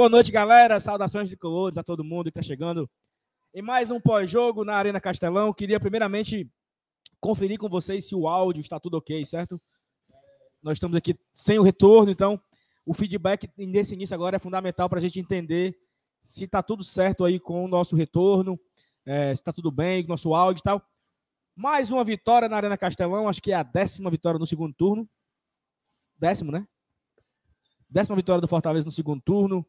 Boa noite, galera. Saudações de colores a todo mundo que está chegando em mais um pós-jogo na Arena Castelão. Queria primeiramente conferir com vocês se o áudio está tudo ok, certo? Nós estamos aqui sem o retorno, então o feedback nesse início agora é fundamental para a gente entender se está tudo certo aí com o nosso retorno, é, se está tudo bem com o nosso áudio e tal. Mais uma vitória na Arena Castelão, acho que é a décima vitória no segundo turno. Décimo, né? Décima vitória do Fortaleza no segundo turno.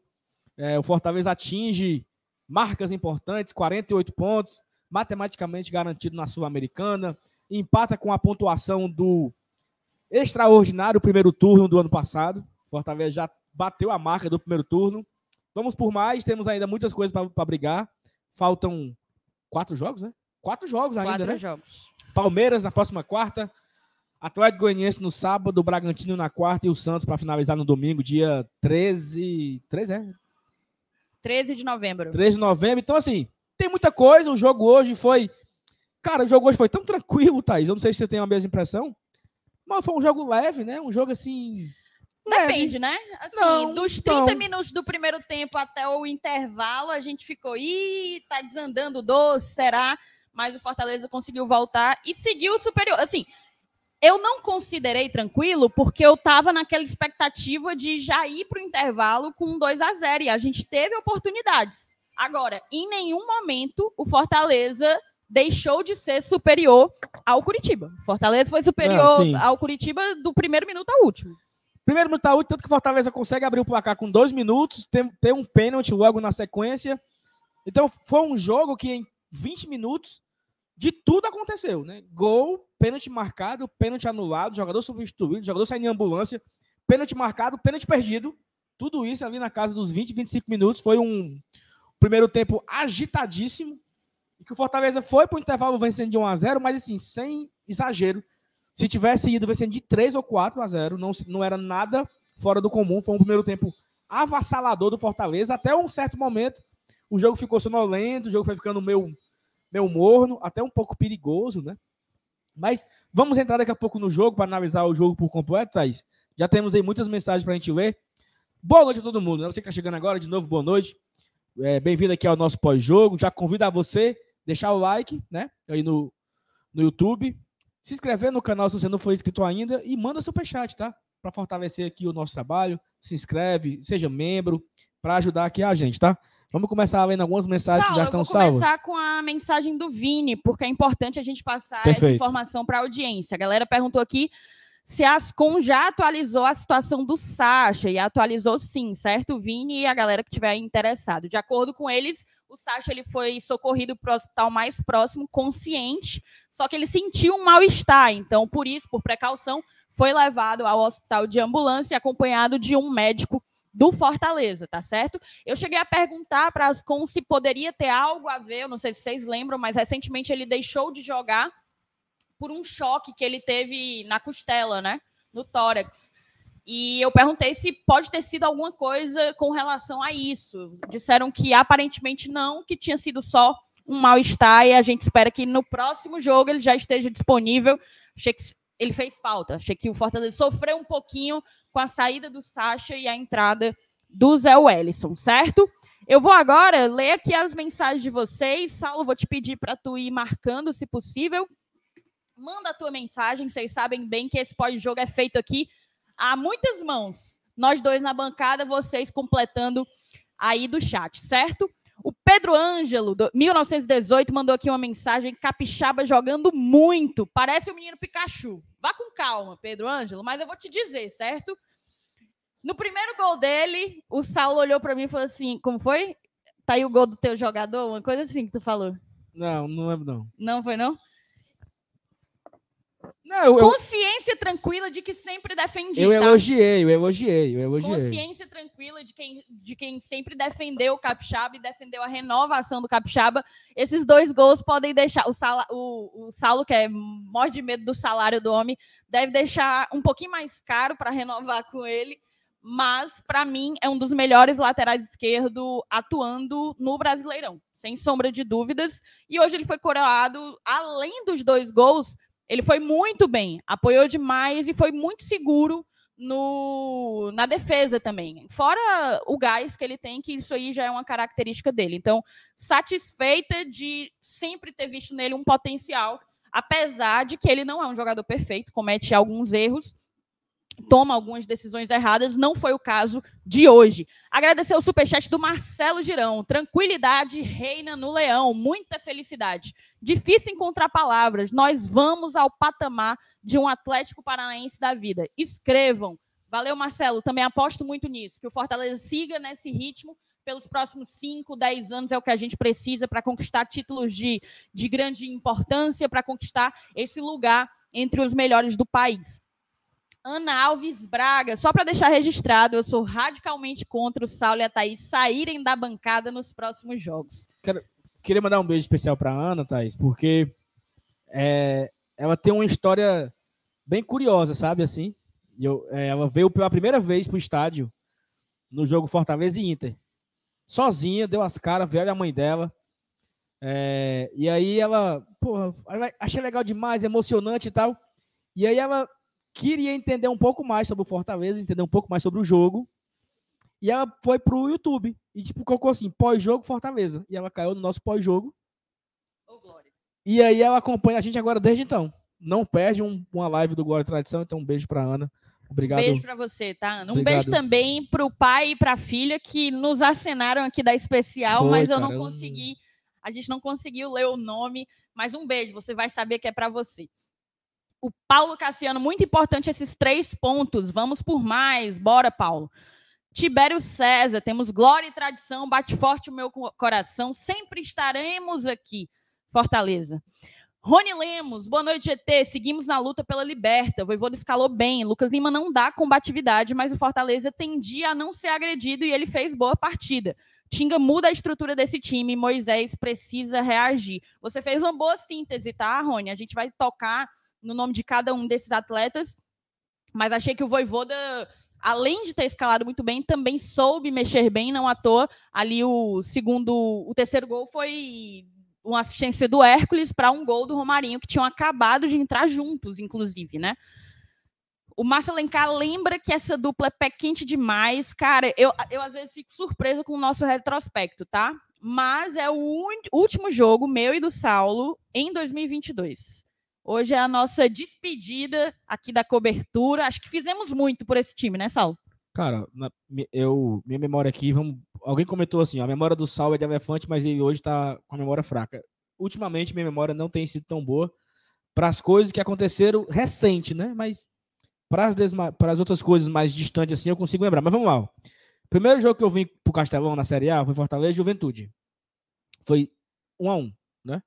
É, o Fortaleza atinge marcas importantes, 48 pontos, matematicamente garantido na Sul-Americana. Empata com a pontuação do extraordinário primeiro turno do ano passado. Fortaleza já bateu a marca do primeiro turno. Vamos por mais, temos ainda muitas coisas para brigar. Faltam quatro jogos, né? Quatro jogos ainda, Quatro né? jogos. Palmeiras na próxima quarta, Atlético Goianiense no sábado, Bragantino na quarta e o Santos para finalizar no domingo, dia 13. 13 é? 13 de novembro. 13 de novembro. Então, assim, tem muita coisa. O jogo hoje foi. Cara, o jogo hoje foi tão tranquilo, Thaís. Eu não sei se você tem a mesma impressão. Mas foi um jogo leve, né? Um jogo assim. leve. Depende, né? Assim, Não, dos 30 não. minutos do primeiro tempo até o intervalo, a gente ficou, ih, tá desandando o doce, será? Mas o Fortaleza conseguiu voltar e seguiu o superior. Assim, eu não considerei tranquilo porque eu tava naquela expectativa de já ir pro intervalo com 2 a 0 e a gente teve oportunidades. Agora, em nenhum momento o Fortaleza deixou de ser superior ao Curitiba. O Fortaleza foi superior Não, sim. ao Curitiba do primeiro minuto ao último. Primeiro minuto tá útil, tanto que o Fortaleza consegue abrir o placar com dois minutos, tem, tem um pênalti logo na sequência. Então foi um jogo que em 20 minutos de tudo aconteceu, né? Gol, pênalti marcado, pênalti anulado, jogador substituído, jogador saindo em ambulância, pênalti marcado, pênalti perdido. Tudo isso ali na casa dos 20, 25 minutos. Foi um primeiro tempo agitadíssimo. E que o Fortaleza foi para o intervalo vencendo de 1 a 0 mas assim, sem exagero. Se tivesse ido vencendo de 3 ou 4 a 0 não, não era nada fora do comum. Foi um primeiro tempo avassalador do Fortaleza. Até um certo momento, o jogo ficou sonolento, o jogo foi ficando meio, meio morno, até um pouco perigoso, né? Mas vamos entrar daqui a pouco no jogo para analisar o jogo por completo, Thaís. Já temos aí muitas mensagens para a gente ler. Boa noite a todo mundo. né? Você que está chegando agora, de novo, boa noite. É, Bem-vindo aqui ao nosso pós-jogo. Já convido a você deixar o like, né? Aí no, no YouTube. Se inscrever no canal se você não for inscrito ainda e manda superchat, tá? Para fortalecer aqui o nosso trabalho. Se inscreve, seja membro, para ajudar aqui a gente, tá? Vamos começar lendo algumas mensagens que Saulo, já eu estão salvas. começar com a mensagem do Vini, porque é importante a gente passar essa Perfeito. informação para a audiência. A galera perguntou aqui se a Ascom já atualizou a situação do Sacha, e atualizou sim, certo, Vini e a galera que tiver interessado. De acordo com eles, o Sacha ele foi socorrido para o hospital mais próximo, consciente, só que ele sentiu um mal-estar, então, por isso, por precaução, foi levado ao hospital de ambulância, acompanhado de um médico do Fortaleza, tá certo? Eu cheguei a perguntar para Ascom se poderia ter algo a ver, eu não sei se vocês lembram, mas recentemente ele deixou de jogar por um choque que ele teve na costela, né? No tórax. E eu perguntei se pode ter sido alguma coisa com relação a isso. Disseram que aparentemente não, que tinha sido só um mal-estar e a gente espera que no próximo jogo ele já esteja disponível. Achei que ele fez falta. Achei que o Fortaleza sofreu um pouquinho com a saída do Sacha e a entrada do Zé Wellison, certo? Eu vou agora ler aqui as mensagens de vocês. Saulo, vou te pedir para tu ir marcando, se possível. Manda a tua mensagem. Vocês sabem bem que esse pós-jogo é feito aqui a muitas mãos. Nós dois na bancada, vocês completando aí do chat, certo? O Pedro Ângelo, do 1918, mandou aqui uma mensagem: Capixaba jogando muito. Parece o menino Pikachu. Vá com calma, Pedro Ângelo, mas eu vou te dizer, certo? No primeiro gol dele, o Saulo olhou para mim e falou assim: Como foi? Tá aí o gol do teu jogador? Uma coisa assim que tu falou. Não, não lembro, não. Não foi, não? Não, eu, eu, Consciência tranquila de que sempre defendi. eu tá? elogiei, eu elogiei, eu elogiei. Consciência tranquila de quem, de quem sempre defendeu o Capixaba e defendeu a renovação do Capixaba. Esses dois gols podem deixar. O, Sala, o, o Saulo, que é morre de medo do salário do homem, deve deixar um pouquinho mais caro para renovar com ele. Mas, para mim, é um dos melhores laterais esquerdo atuando no Brasileirão, sem sombra de dúvidas. E hoje ele foi coroado, além dos dois gols, ele foi muito bem, apoiou demais e foi muito seguro no, na defesa também. Fora o gás que ele tem, que isso aí já é uma característica dele. Então, satisfeita de sempre ter visto nele um potencial, apesar de que ele não é um jogador perfeito, comete alguns erros, toma algumas decisões erradas, não foi o caso de hoje. Agradecer o superchat do Marcelo Girão. Tranquilidade reina no Leão, muita felicidade. Difícil encontrar palavras. Nós vamos ao patamar de um Atlético Paranaense da vida. Escrevam. Valeu, Marcelo. Também aposto muito nisso, que o Fortaleza siga nesse ritmo pelos próximos 5, 10 anos é o que a gente precisa para conquistar títulos de, de grande importância, para conquistar esse lugar entre os melhores do país. Ana Alves Braga, só para deixar registrado, eu sou radicalmente contra o Saulo e a Thaís saírem da bancada nos próximos jogos. Quero, queria mandar um beijo especial para Ana, Thaís, porque é, ela tem uma história bem curiosa, sabe assim? Eu, é, ela veio pela primeira vez para o estádio no jogo Fortaleza e Inter. Sozinha, deu as caras, veio a mãe dela. É, e aí ela, porra, achei legal demais, emocionante e tal. E aí ela queria entender um pouco mais sobre o Fortaleza, entender um pouco mais sobre o jogo. E ela foi pro YouTube e tipo colocou assim, pós-jogo Fortaleza. E ela caiu no nosso pós-jogo. Oh, e aí ela acompanha a gente agora desde então. Não perde um, uma live do Glória e Tradição, então um beijo pra Ana. Obrigado. Um beijo para você, tá, Ana? Um Obrigado. beijo também pro pai e pra filha que nos acenaram aqui da especial, Foi, mas eu não consegui. A gente não conseguiu ler o nome, mas um beijo, você vai saber que é para você o Paulo Cassiano, muito importante esses três pontos. Vamos por mais. Bora, Paulo. Tibério César, temos glória e tradição, bate forte o meu coração, sempre estaremos aqui. Fortaleza. Rony Lemos, boa noite, GT. Seguimos na luta pela liberta. O Voivoda escalou bem. Lucas Lima não dá combatividade, mas o Fortaleza tendia a não ser agredido e ele fez boa partida. Tinga muda a estrutura desse time. Moisés precisa reagir. Você fez uma boa síntese, tá, Rony? A gente vai tocar no nome de cada um desses atletas, mas achei que o Voivoda, além de ter escalado muito bem, também soube mexer bem, não à toa. Ali o segundo, o terceiro gol foi uma assistência do Hércules para um gol do Romarinho, que tinham acabado de entrar juntos, inclusive, né? O Márcio Alencar lembra que essa dupla é pé quente demais. Cara, eu, eu às vezes fico surpresa com o nosso retrospecto, tá? Mas é o último jogo meu e do Saulo em 2022. Hoje é a nossa despedida aqui da cobertura. Acho que fizemos muito por esse time, né, Saulo? Cara, na, eu, minha memória aqui, vamos, alguém comentou assim, a memória do Sal é de elefante, mas ele hoje está com a memória fraca. Ultimamente, minha memória não tem sido tão boa para as coisas que aconteceram recente, né? Mas para as, para as outras coisas mais distantes assim, eu consigo lembrar. Mas vamos lá. Primeiro jogo que eu vim pro Castelão na Série A foi Fortaleza e Juventude. Foi um a um, né?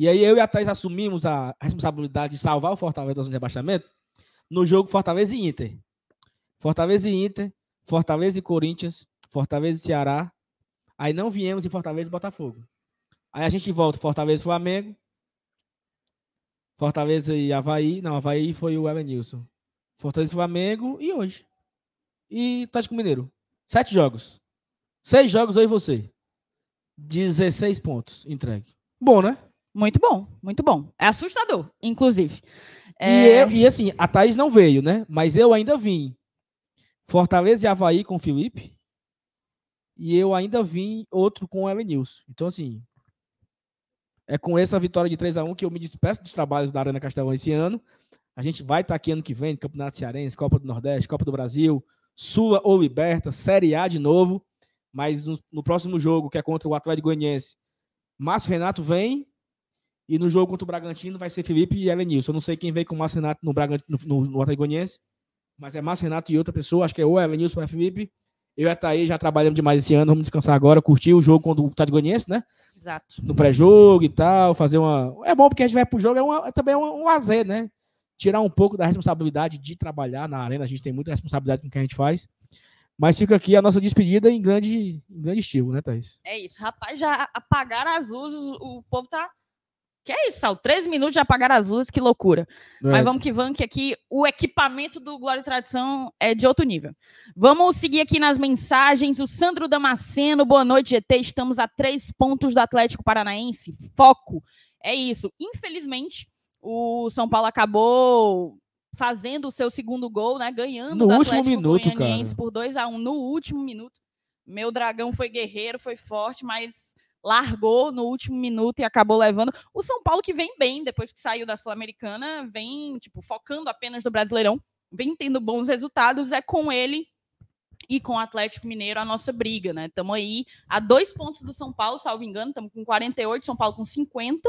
E aí eu e a Thais assumimos a responsabilidade de salvar o Fortaleza da zona de rebaixamento no jogo Fortaleza e Inter. Fortaleza e Inter, Fortaleza e Corinthians, Fortaleza e Ceará. Aí não viemos em Fortaleza e Botafogo. Aí a gente volta Fortaleza e Flamengo. Fortaleza e Havaí. Não, Havaí foi o Elenilson. Fortaleza e Flamengo e hoje. E Tático Mineiro. Sete jogos. Seis jogos eu e você. 16 pontos entregue. Bom, né? Muito bom, muito bom. É assustador, inclusive. É... E, eu, e assim, a Thaís não veio, né? Mas eu ainda vim. Fortaleza e Havaí com o Felipe. E eu ainda vim outro com o Elenilson. Então, assim, é com essa vitória de 3 a 1 que eu me despeço dos trabalhos da Arena Castelão esse ano. A gente vai estar aqui ano que vem, Campeonato Cearense, Copa do Nordeste, Copa do Brasil, Sula ou Liberta, Série A de novo. Mas no, no próximo jogo, que é contra o Atlético Goianiense, Márcio Renato vem e no jogo contra o Bragantino vai ser Felipe e Elenilson. Eu não sei quem veio com o Márcio Renato no, Bragantino, no, no, no mas é Márcio Renato e outra pessoa. Acho que é ou Elenilson ou é Felipe. Eu e a Thaís já trabalhamos demais esse ano. Vamos descansar agora, curtir o jogo contra o Atlético né? Exato. No pré-jogo e tal, fazer uma... É bom porque a gente vai pro jogo, é, uma, é também um, um lazer, né? Tirar um pouco da responsabilidade de trabalhar na arena. A gente tem muita responsabilidade com o que a gente faz. Mas fica aqui a nossa despedida em grande, em grande estilo, né, Thaís? É isso. Rapaz, já apagaram as luzes, o povo tá que é isso, Sal? 13 minutos de apagar as luzes, que loucura. É. Mas vamos que vamos, que aqui o equipamento do Glória e Tradição é de outro nível. Vamos seguir aqui nas mensagens. O Sandro Damasceno, boa noite, GT. Estamos a três pontos do Atlético Paranaense. Foco. É isso. Infelizmente, o São Paulo acabou fazendo o seu segundo gol, né? Ganhando No do último Atlético minuto, Goianiense cara. por 2 a 1 no último minuto. Meu dragão foi guerreiro, foi forte, mas largou no último minuto e acabou levando. O São Paulo que vem bem depois que saiu da Sul-Americana, vem, tipo, focando apenas no Brasileirão, vem tendo bons resultados, é com ele e com o Atlético Mineiro a nossa briga, né? Estamos aí a dois pontos do São Paulo, salvo engano, estamos com 48, São Paulo com 50.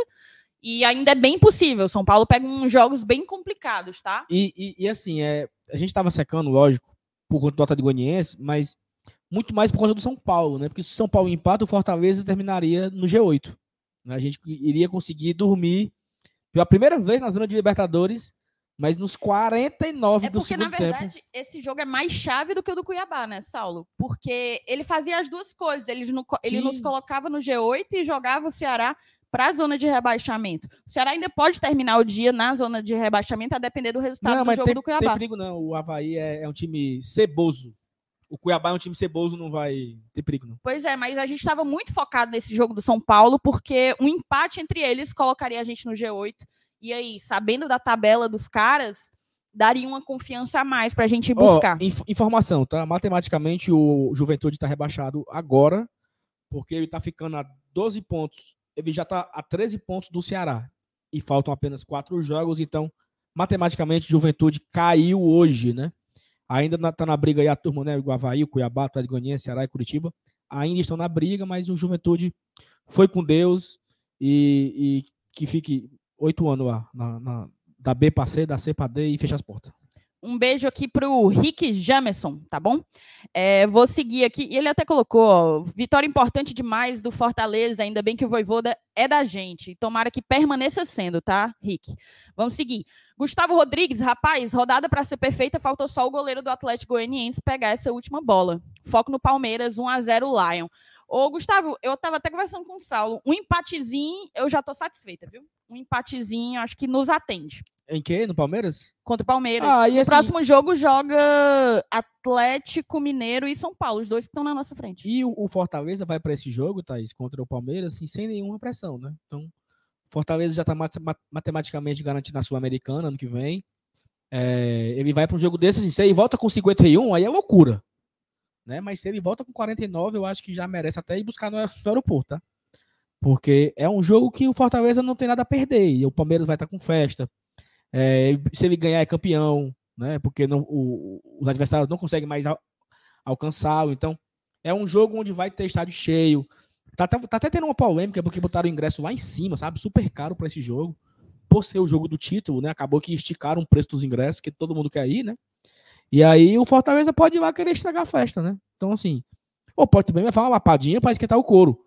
E ainda é bem possível. São Paulo pega uns jogos bem complicados, tá? E, e, e assim, é, a gente tava secando, lógico, por conta do Atlético Goianiense, mas muito mais por conta do São Paulo, né? Porque se o São Paulo empata, o Fortaleza terminaria no G8. né? A gente iria conseguir dormir pela primeira vez na zona de Libertadores, mas nos 49 É do porque, na segundo tempo. verdade, esse jogo é mais chave do que o do Cuiabá, né, Saulo? Porque ele fazia as duas coisas. Ele, no- ele nos colocava no G8 e jogava o Ceará para a zona de rebaixamento. O Ceará ainda pode terminar o dia na zona de rebaixamento, a depender do resultado Não, do jogo tem, do tem Cuiabá. perigo não. O Havaí é, é um time ceboso. O Cuiabá é um time ceboso, não vai ter perigo, não. Pois é, mas a gente estava muito focado nesse jogo do São Paulo, porque um empate entre eles colocaria a gente no G8. E aí, sabendo da tabela dos caras, daria uma confiança a mais para a gente buscar. inf- informação, tá? Matematicamente, o Juventude está rebaixado agora, porque ele está ficando a 12 pontos. Ele já está a 13 pontos do Ceará. E faltam apenas quatro jogos, então, matematicamente, Juventude caiu hoje, né? Ainda na, tá na briga aí a turma, né? O Havaí, o Cuiabá, o Goianiense, Ceará e Curitiba. Ainda estão na briga, mas o Juventude foi com Deus e, e que fique oito anos lá, na, na- da B para C, da C para D e fecha as portas. Um beijo aqui pro Rick Jamerson, tá bom? É, vou seguir aqui. Ele até colocou, ó, vitória importante demais do Fortaleza, ainda bem que o Voivoda é da gente. Tomara que permaneça sendo, tá, Rick? Vamos seguir. Gustavo Rodrigues, rapaz, rodada para ser perfeita, faltou só o goleiro do Atlético Goianiense pegar essa última bola. Foco no Palmeiras, 1 a 0 Lion. Ô, Gustavo, eu tava até conversando com o Saulo. Um empatezinho, eu já tô satisfeita, viu? Um empatezinho, acho que nos atende. Em que? No Palmeiras? Contra o Palmeiras. Ah, e no assim- próximo jogo joga Atlético Mineiro e São Paulo, os dois que estão na nossa frente. E o, Fortaleza vai para esse jogo, Thaís, contra o Palmeiras, assim, sem nenhuma pressão, né? Então, Fortaleza já está matematicamente garantido na Sul-Americana ano que vem. É, ele vai para um jogo desse, assim, se ele volta com 51, aí é loucura. Né? Mas se ele volta com 49, eu acho que já merece até ir buscar no, no aeroporto, tá? Porque é um jogo que o Fortaleza não tem nada a perder. E o Palmeiras vai estar com festa. É, se ele ganhar, é campeão, né? Porque não, o- os adversários não conseguem mais al- alcançá-lo. Então, é um jogo onde vai ter estádio cheio. Tá, tá- tá até tendo uma polêmica porque botaram o ingresso lá em cima, sabe? Super caro para esse jogo. Por ser o jogo do título, né? Acabou que esticaram o preço dos ingressos, que todo mundo quer ir, né? E aí o Fortaleza pode ir lá querer estragar a festa, né? Então, assim, ou pode também levar uma lapadinha para esquentar o couro.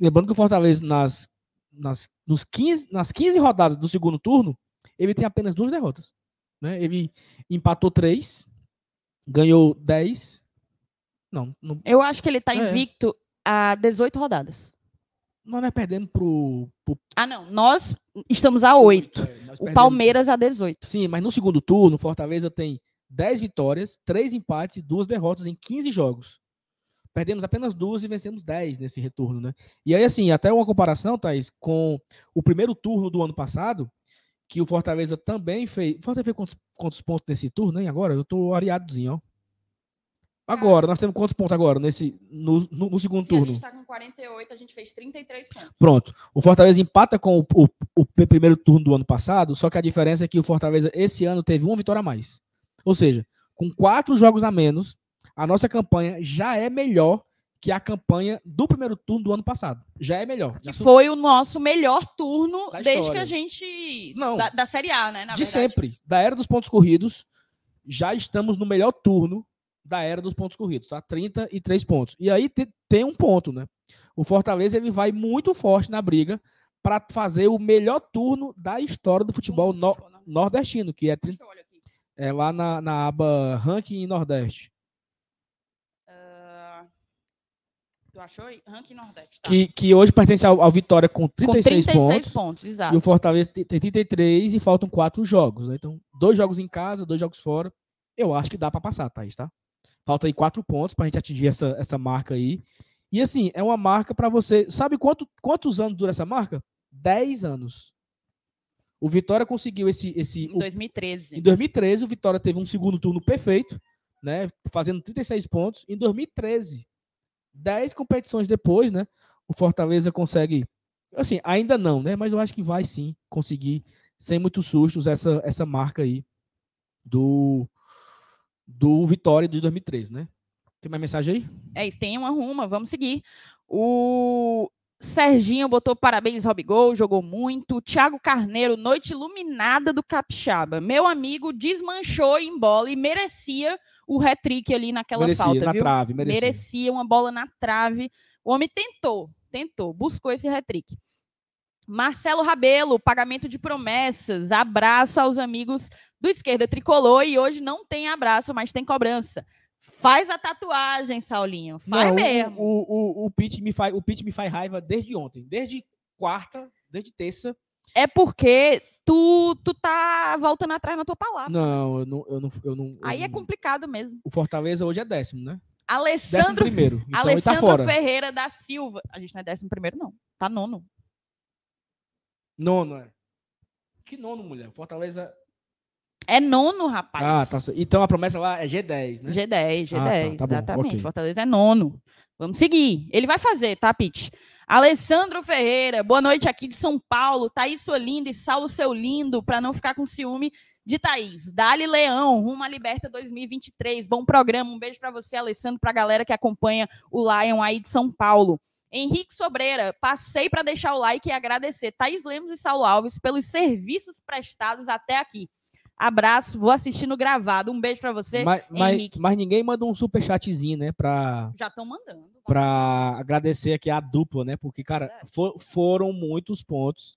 Lembrando que o Fortaleza, nas, nas, nos 15, nas 15 rodadas do segundo turno, ele tem apenas duas derrotas. Né? Ele empatou três, ganhou 10. Não, não, Eu acho que ele tá É. invicto a 18 rodadas. nós não é perdendo pro, pro Ah, não. Nós estamos a 8. é, O perdemos- Palmeiras a 18. Sim, mas no segundo turno, Fortaleza tem 10 vitórias, 3 empates e 2 derrotas em 15 jogos. Perdemos apenas duas e vencemos 10 nesse retorno, né? E aí, assim, até uma comparação, Thaís, com o primeiro turno do ano passado, que o Fortaleza também fez. O Fortaleza fez quantos, quantos pontos nesse turno, hein? Agora? Eu tô areadozinho, ó. Agora, nós temos quantos pontos agora nesse, no, no, no segundo Se a turno? gente tá com 48, a gente fez 33 pontos. Pronto. O Fortaleza empata com o, o- o primeiro turno do ano passado, só que a diferença é que o Fortaleza esse ano teve uma vitória a mais. Ou seja, com quatro jogos a menos, a nossa campanha já é melhor que a campanha do primeiro turno do ano passado. Já é melhor. Já foi o nosso melhor turno desde que a gente. Não. Da, da Série A, né? De verdade. sempre. Da era dos pontos corridos, já estamos no melhor turno da era dos pontos corridos, tá? 33 pontos. E aí te- tem um ponto, né? O Fortaleza ele vai muito forte na briga para fazer o melhor turno da história do futebol no- nordestino, que é, é lá na, na aba Ranking Nordeste. Ah, tu achou aí? Ranking Nordeste. Tá. Que, que hoje pertence ao, ao Vitória com Com 36, 36 pontos. pontos, E exato. o Fortaleza tem tem 33 e faltam quatro jogos. Né? Então, dois jogos em casa, dois jogos fora. Eu acho que dá para passar, Thaís, tá? Falta aí quatro pontos para a gente atingir essa, essa marca aí. E assim, é uma marca para você. Sabe quanto, quantos anos dura essa marca? 10 anos. O Vitória conseguiu esse. esse Em 2013. Em 2013, o Vitória teve um segundo turno perfeito, né? Fazendo 36 pontos. Em 2013, 10 competições depois, né? O Fortaleza consegue. Assim, ainda não, né? Mas eu acho que vai sim conseguir, sem muitos sustos, essa, essa marca aí do, do Vitória de 2013, né? Tem mais mensagem aí? É isso, tem uma ruma, vamos seguir. O Serginho botou parabéns, Robigol, jogou muito. Thiago Carneiro, noite iluminada do Capixaba. Meu amigo desmanchou em bola e merecia o hat-trick ali naquela merecia, falta, na viu? trave, merecia. merecia uma bola na trave. O homem tentou, tentou, buscou esse hat-trick. Marcelo Rabelo, pagamento de promessas. Abraço aos amigos do Esquerda Tricolor. E hoje não tem abraço, mas tem cobrança. Faz a tatuagem, Saulinho. Faz Não, mesmo. O, o, o, Pete me faz, o Pete me faz raiva desde ontem. Desde quarta, desde terça. É porque tu, tu tá voltando atrás na tua palavra. Não, eu não. Eu não, eu não eu Aí é não- complicado mesmo. O Fortaleza hoje é décimo, né? Décimo Alessandro, primeiro. Então tá Alessandro fora. Ferreira da Silva. A gente não é décimo primeiro, não. Tá nono. Nono, é. Que nono, mulher? Fortaleza. É nono, rapaz. Ah, tá. Então a promessa lá é G10, né? G10, G10, Ah, tá, tá bom, exatamente. ok. Fortaleza é nono. Vamos seguir. Ele vai fazer, tá, Pete? Alessandro Ferreira, boa noite aqui de São Paulo. Thaís sua linda e Saulo seu lindo, para não ficar com ciúme de Thaís. Dali Leão, rumo à Liberta 2023. Bom programa. Um beijo para você, Alessandro, para a galera que acompanha o Lion aí de São Paulo. Henrique Sobreira, passei para deixar o like e agradecer Thaís Lemos e Saulo Alves pelos serviços prestados até aqui. Abraço, vou assistindo gravado. Um beijo para você. Mas, mas, Henrique. mas ninguém manda um superchatzinho, né? Pra, Já estão mandando. pra agradecer aqui a dupla, né? Porque, cara, for- foram muitos pontos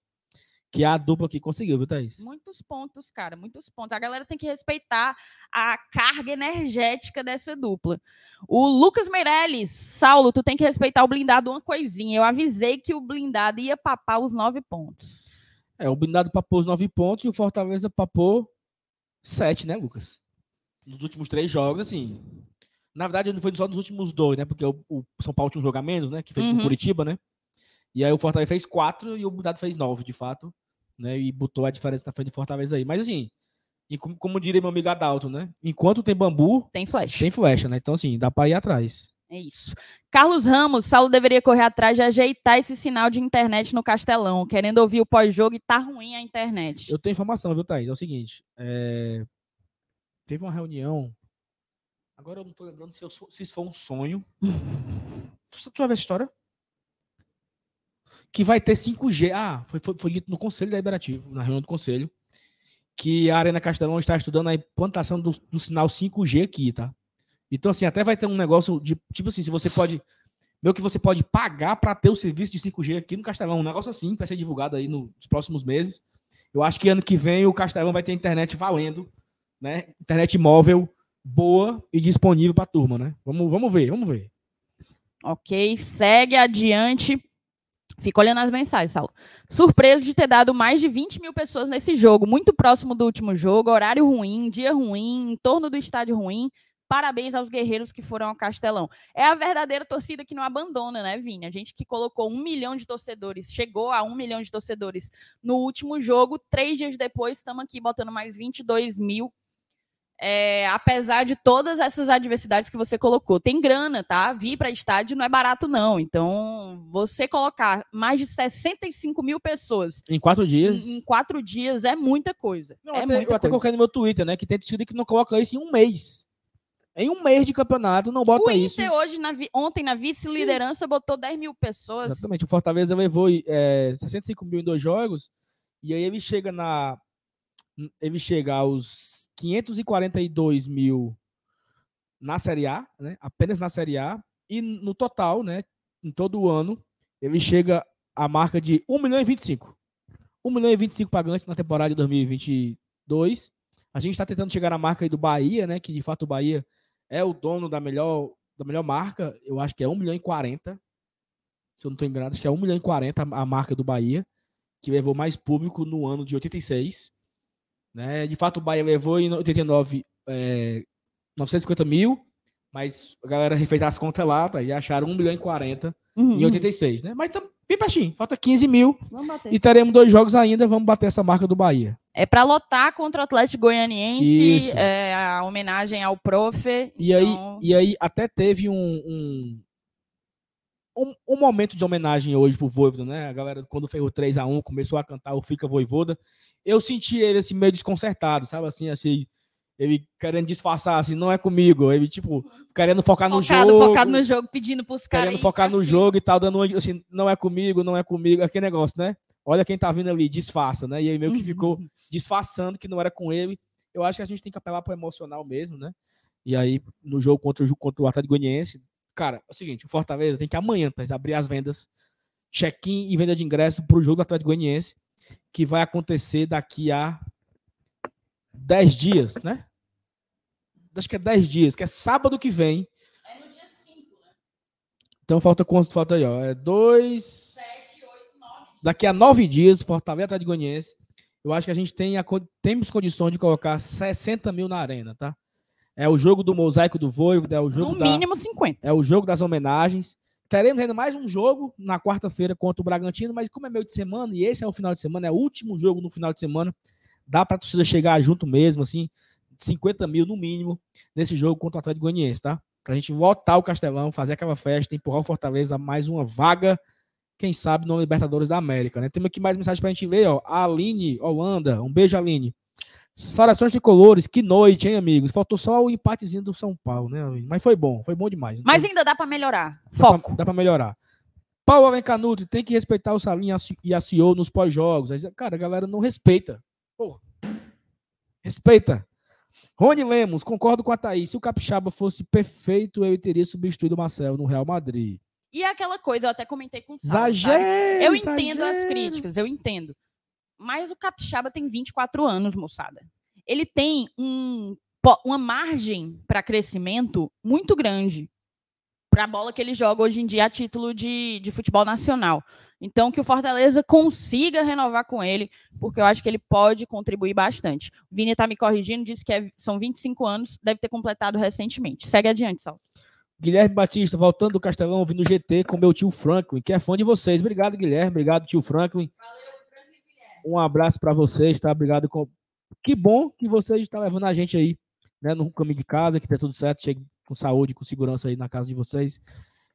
que a dupla aqui conseguiu, viu, Thaís? Muitos pontos, cara, muitos pontos. A galera tem que respeitar a carga energética dessa dupla. O Lucas Meirelles, Saulo, tu tem que respeitar o blindado uma coisinha. Eu avisei que o blindado ia papar os nove pontos. É, o blindado papou os nove pontos e o Fortaleza papou sete, né, Lucas? Nos últimos três jogos, assim. Na verdade, não foi só nos últimos dois, né? Porque o, o São Paulo tinha um jogo a menos, né? Que fez com Uhum. o Curitiba, né? E aí o Fortaleza fez quatro e o blindado fez nove, de fato. Né? E botou a diferença na frente do Fortaleza aí. Mas assim, e como, como diria meu amigo Adalto, né? Enquanto tem bambu, Tem flash. tem flecha, né? Então, assim, dá pra ir atrás. É isso. Carlos Ramos, Saulo deveria correr atrás de ajeitar esse sinal de internet no Castelão. Querendo ouvir o pós-jogo e tá ruim a internet. Eu tenho informação, viu, Thaís? É o seguinte. é, Teve uma reunião. Agora eu não tô lembrando se, eu se isso foi um sonho. tu, tu viu essa história? Que vai ter 5G. Ah, foi, foi, foi dito no Conselho Deliberativo, na reunião do Conselho, que a Arena Castelão está estudando a implantação do, do sinal 5G aqui, tá? Então, assim, até vai ter um negócio de. Tipo assim, se você pode. Meio que você pode pagar para ter o serviço de 5G aqui no Castelão. Um negócio assim, vai ser divulgado aí nos próximos meses. Eu acho que ano que vem o Castelão vai ter internet valendo, né? Internet móvel boa e disponível para a turma, né? Vamos, vamos ver, vamos ver. Ok, segue adiante. Fica olhando as mensagens, Saulo. Surpreso de ter dado mais de 20 mil pessoas nesse jogo, muito próximo do último jogo, horário ruim, dia ruim, em torno do estádio ruim. Parabéns aos guerreiros que foram ao Castelão. É a verdadeira torcida que não abandona, né, Vini? A gente que colocou um milhão de torcedores, chegou a um milhão de torcedores no último jogo, três dias depois, estamos aqui botando mais 22 mil é, apesar de todas essas adversidades que você colocou. Tem grana, tá? Vir para estádio não é barato, não. Então, você colocar mais de 65 mil pessoas Em quatro dias. em, em quatro dias é muita coisa. Não, é até, muita eu até coloquei no meu Twitter, né? Que tem torcida que não coloca isso em um mês. Em um mês de campeonato, não bota O isso. Inter hoje, na vi- ontem, na vice-liderança, botou 10 mil pessoas. Exatamente. O Fortaleza levou é, 65 mil em dois jogos. E aí ele chega na. Ele chega aos 542 mil na Série A, né? Apenas na Série A. E no total, né? Em todo o ano, ele chega à marca de 1 milhão e 25. 1 milhão e 25 pagantes na temporada de 2022. A gente está tentando chegar na marca do Bahia, né? Que de fato o Bahia é o dono da melhor, da melhor marca. Eu acho que é 1 milhão e 40 se eu não estou enganado, acho que é 1 milhão e 40 a marca do Bahia, que levou mais público no ano de 86. Né? De fato, o Bahia levou em 89 é, 950 mil, Mas a galera fez as contas lá, tá? E acharam 1 milhão e 40 Uhum, em 86, né? Mas tam- bem pertinho, falta 15 mil e teremos dois jogos ainda, vamos bater essa marca do Bahia. É para lotar contra o Atlético Goianiense, é, a homenagem ao prof. E aí, então- e aí até teve um, um, um, um momento de homenagem hoje pro Voivoda, né? A galera, quando fez o 3x1, começou a cantar o Fica Voivoda. Eu senti ele assim, meio desconcertado, sabe? Assim, assim, ele querendo disfarçar, assim, não é comigo. Ele, tipo, querendo focar no focado, jogo. focado no jogo, pedindo pros caras. querendo focar pra no jogo e tal, dando assim, não é comigo, não é comigo, aquele negócio, né? Olha quem tá vindo ali, disfarça, né? E aí meio que Uhum. ficou disfarçando que não era com ele. Eu acho que a gente tem que apelar pro emocional mesmo, né? E aí, no jogo contra o, contra o Atlético Goianiense, cara, é o seguinte, o Fortaleza tem que amanhã tá, abrir as vendas, check-in e venda de ingresso pro jogo do Atlético Goianiense, que vai acontecer daqui a 10 dias, né? Acho que é 10 dias, que é sábado que vem. É no dia 5, né? Então falta quanto? Falta aí, ó. É dois. 7, 8, 9. Daqui a nove dias, Fortaleza Atlético Goianiense. Eu acho que a gente tem a, temos condições de colocar 60 mil na arena, tá? É o jogo do mosaico do Voivoda, é o jogo No da, mínimo 50. é o jogo das homenagens. Teremos ainda mais um jogo na quarta-feira contra o Bragantino, mas como é meio de semana e esse é o final de semana, é o último jogo no final de semana, dá pra torcida chegar junto mesmo, assim, 50 mil no mínimo nesse jogo contra o Atlético Goianiense, tá? Pra gente lotar o Castelão, fazer aquela festa, empurrar o Fortaleza a mais uma vaga, quem sabe no Libertadores da América, né? Temos aqui mais mensagem pra gente ler, ó. A Aline Holanda, um beijo, Aline. Saudações tricolores, que noite, hein, amigos? Faltou só o empatezinho do São Paulo, né? Aline? Mas foi bom, foi bom demais. Mas ainda dá pra melhorar. Foco. Dá pra melhorar. Paulo Alencanuto, tem que respeitar o Salim e a a CEO nos pós-jogos. Cara, a galera não respeita. Porra. Respeita. Rony Lemos, concordo com a Thaís. Se o Capixaba fosse perfeito, eu teria substituído o Marcelo no Real Madrid. E é aquela coisa, eu até comentei com o Saulo, sabe? Exagero! Eu entendo as exagero. críticas, eu entendo. Mas o Capixaba tem 24 anos, moçada. Ele tem um, uma margem para crescimento muito grande para a bola que ele joga hoje em dia a título de, de futebol nacional. Então, que o Fortaleza consiga renovar com ele, porque eu acho que ele pode contribuir bastante. O Vini está me corrigindo, disse que é- são 25 anos, deve ter completado recentemente. Segue adiante, Sal. Guilherme Batista, voltando do Castelão, ouvindo o GT com meu tio Franklin, que é fã de vocês. Obrigado, Guilherme. Obrigado, tio Franklin. Um abraço para vocês, tá? Obrigado. Com... Que bom que vocês estão levando a gente aí, né, no caminho de casa, que tá tudo certo, chegue com saúde, com segurança aí na casa de vocês.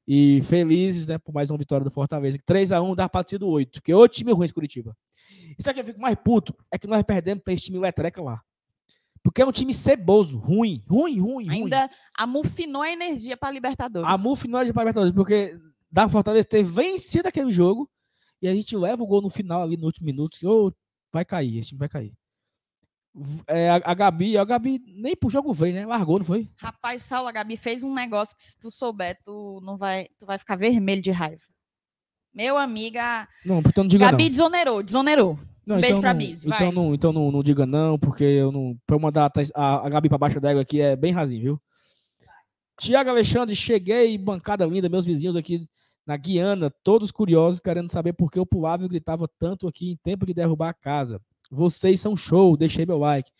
E felizes, né, por mais uma vitória do Fortaleza. 3x1 dá pra ter do 8, que é outro time ruim esse Curitiba. E sabe o que eu fico mais puto? É que nós perdemos pra esse time letreca lá. Porque é um time ceboso, ruim, ruim, ruim, ruim. Ainda amufinou a energia para Libertadores. A MUF não é de Libertadores, porque da Fortaleza ter vencido aquele jogo e a gente leva o gol no final ali no último minuto. que, ô, vai cair, esse time vai cair. É, a, a Gabi, a Gabi nem pro jogo veio, né? Largou, não foi? Rapaz, Saulo, a Gabi fez um negócio que se tu souber, tu não vai, tu vai ficar vermelho de raiva. Meu amiga, Não, então não diga Gabi não. desonerou, desonerou. Não. um beijo então pra Biz, Então, vai. não, então não, não diga não, porque eu não. Pra eu mandar a, a, Gabi pra baixo d'égua aqui é bem rasinho, viu? Tiago Alexandre, cheguei, bancada linda, meus vizinhos aqui na Guiana, todos curiosos, querendo saber por que eu pulava e gritava tanto aqui em tempo de derrubar a casa. Vocês são show, deixei meu like.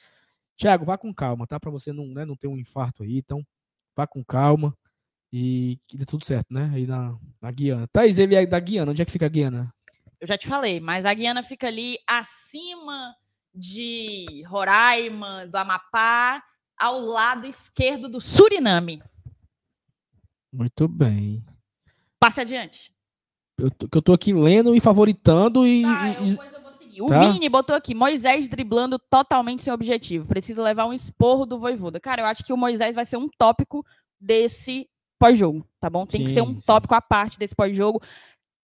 Tiago, vá com calma, tá? Pra você não, né, não ter um infarto aí, então vá com calma e que dê tudo certo, né? Aí na, na Guiana. Thaís, ele é da Guiana, onde é que fica a Guiana? Eu já te falei, mas a Guiana fica ali acima de Roraima, do Amapá, ao lado esquerdo do Suriname. Muito bem. Passe adiante. Eu tô, eu tô aqui lendo e favoritando e. Tá, e- eu, depois eu vou seguir. O Tá. Vini botou aqui, Moisés driblando totalmente sem objetivo. Precisa levar um esporro do Voivoda. Cara, eu acho que o Moisés vai ser um tópico desse pós-jogo, tá bom? Tem que ser um Sim, sim. tópico à parte desse pós-jogo.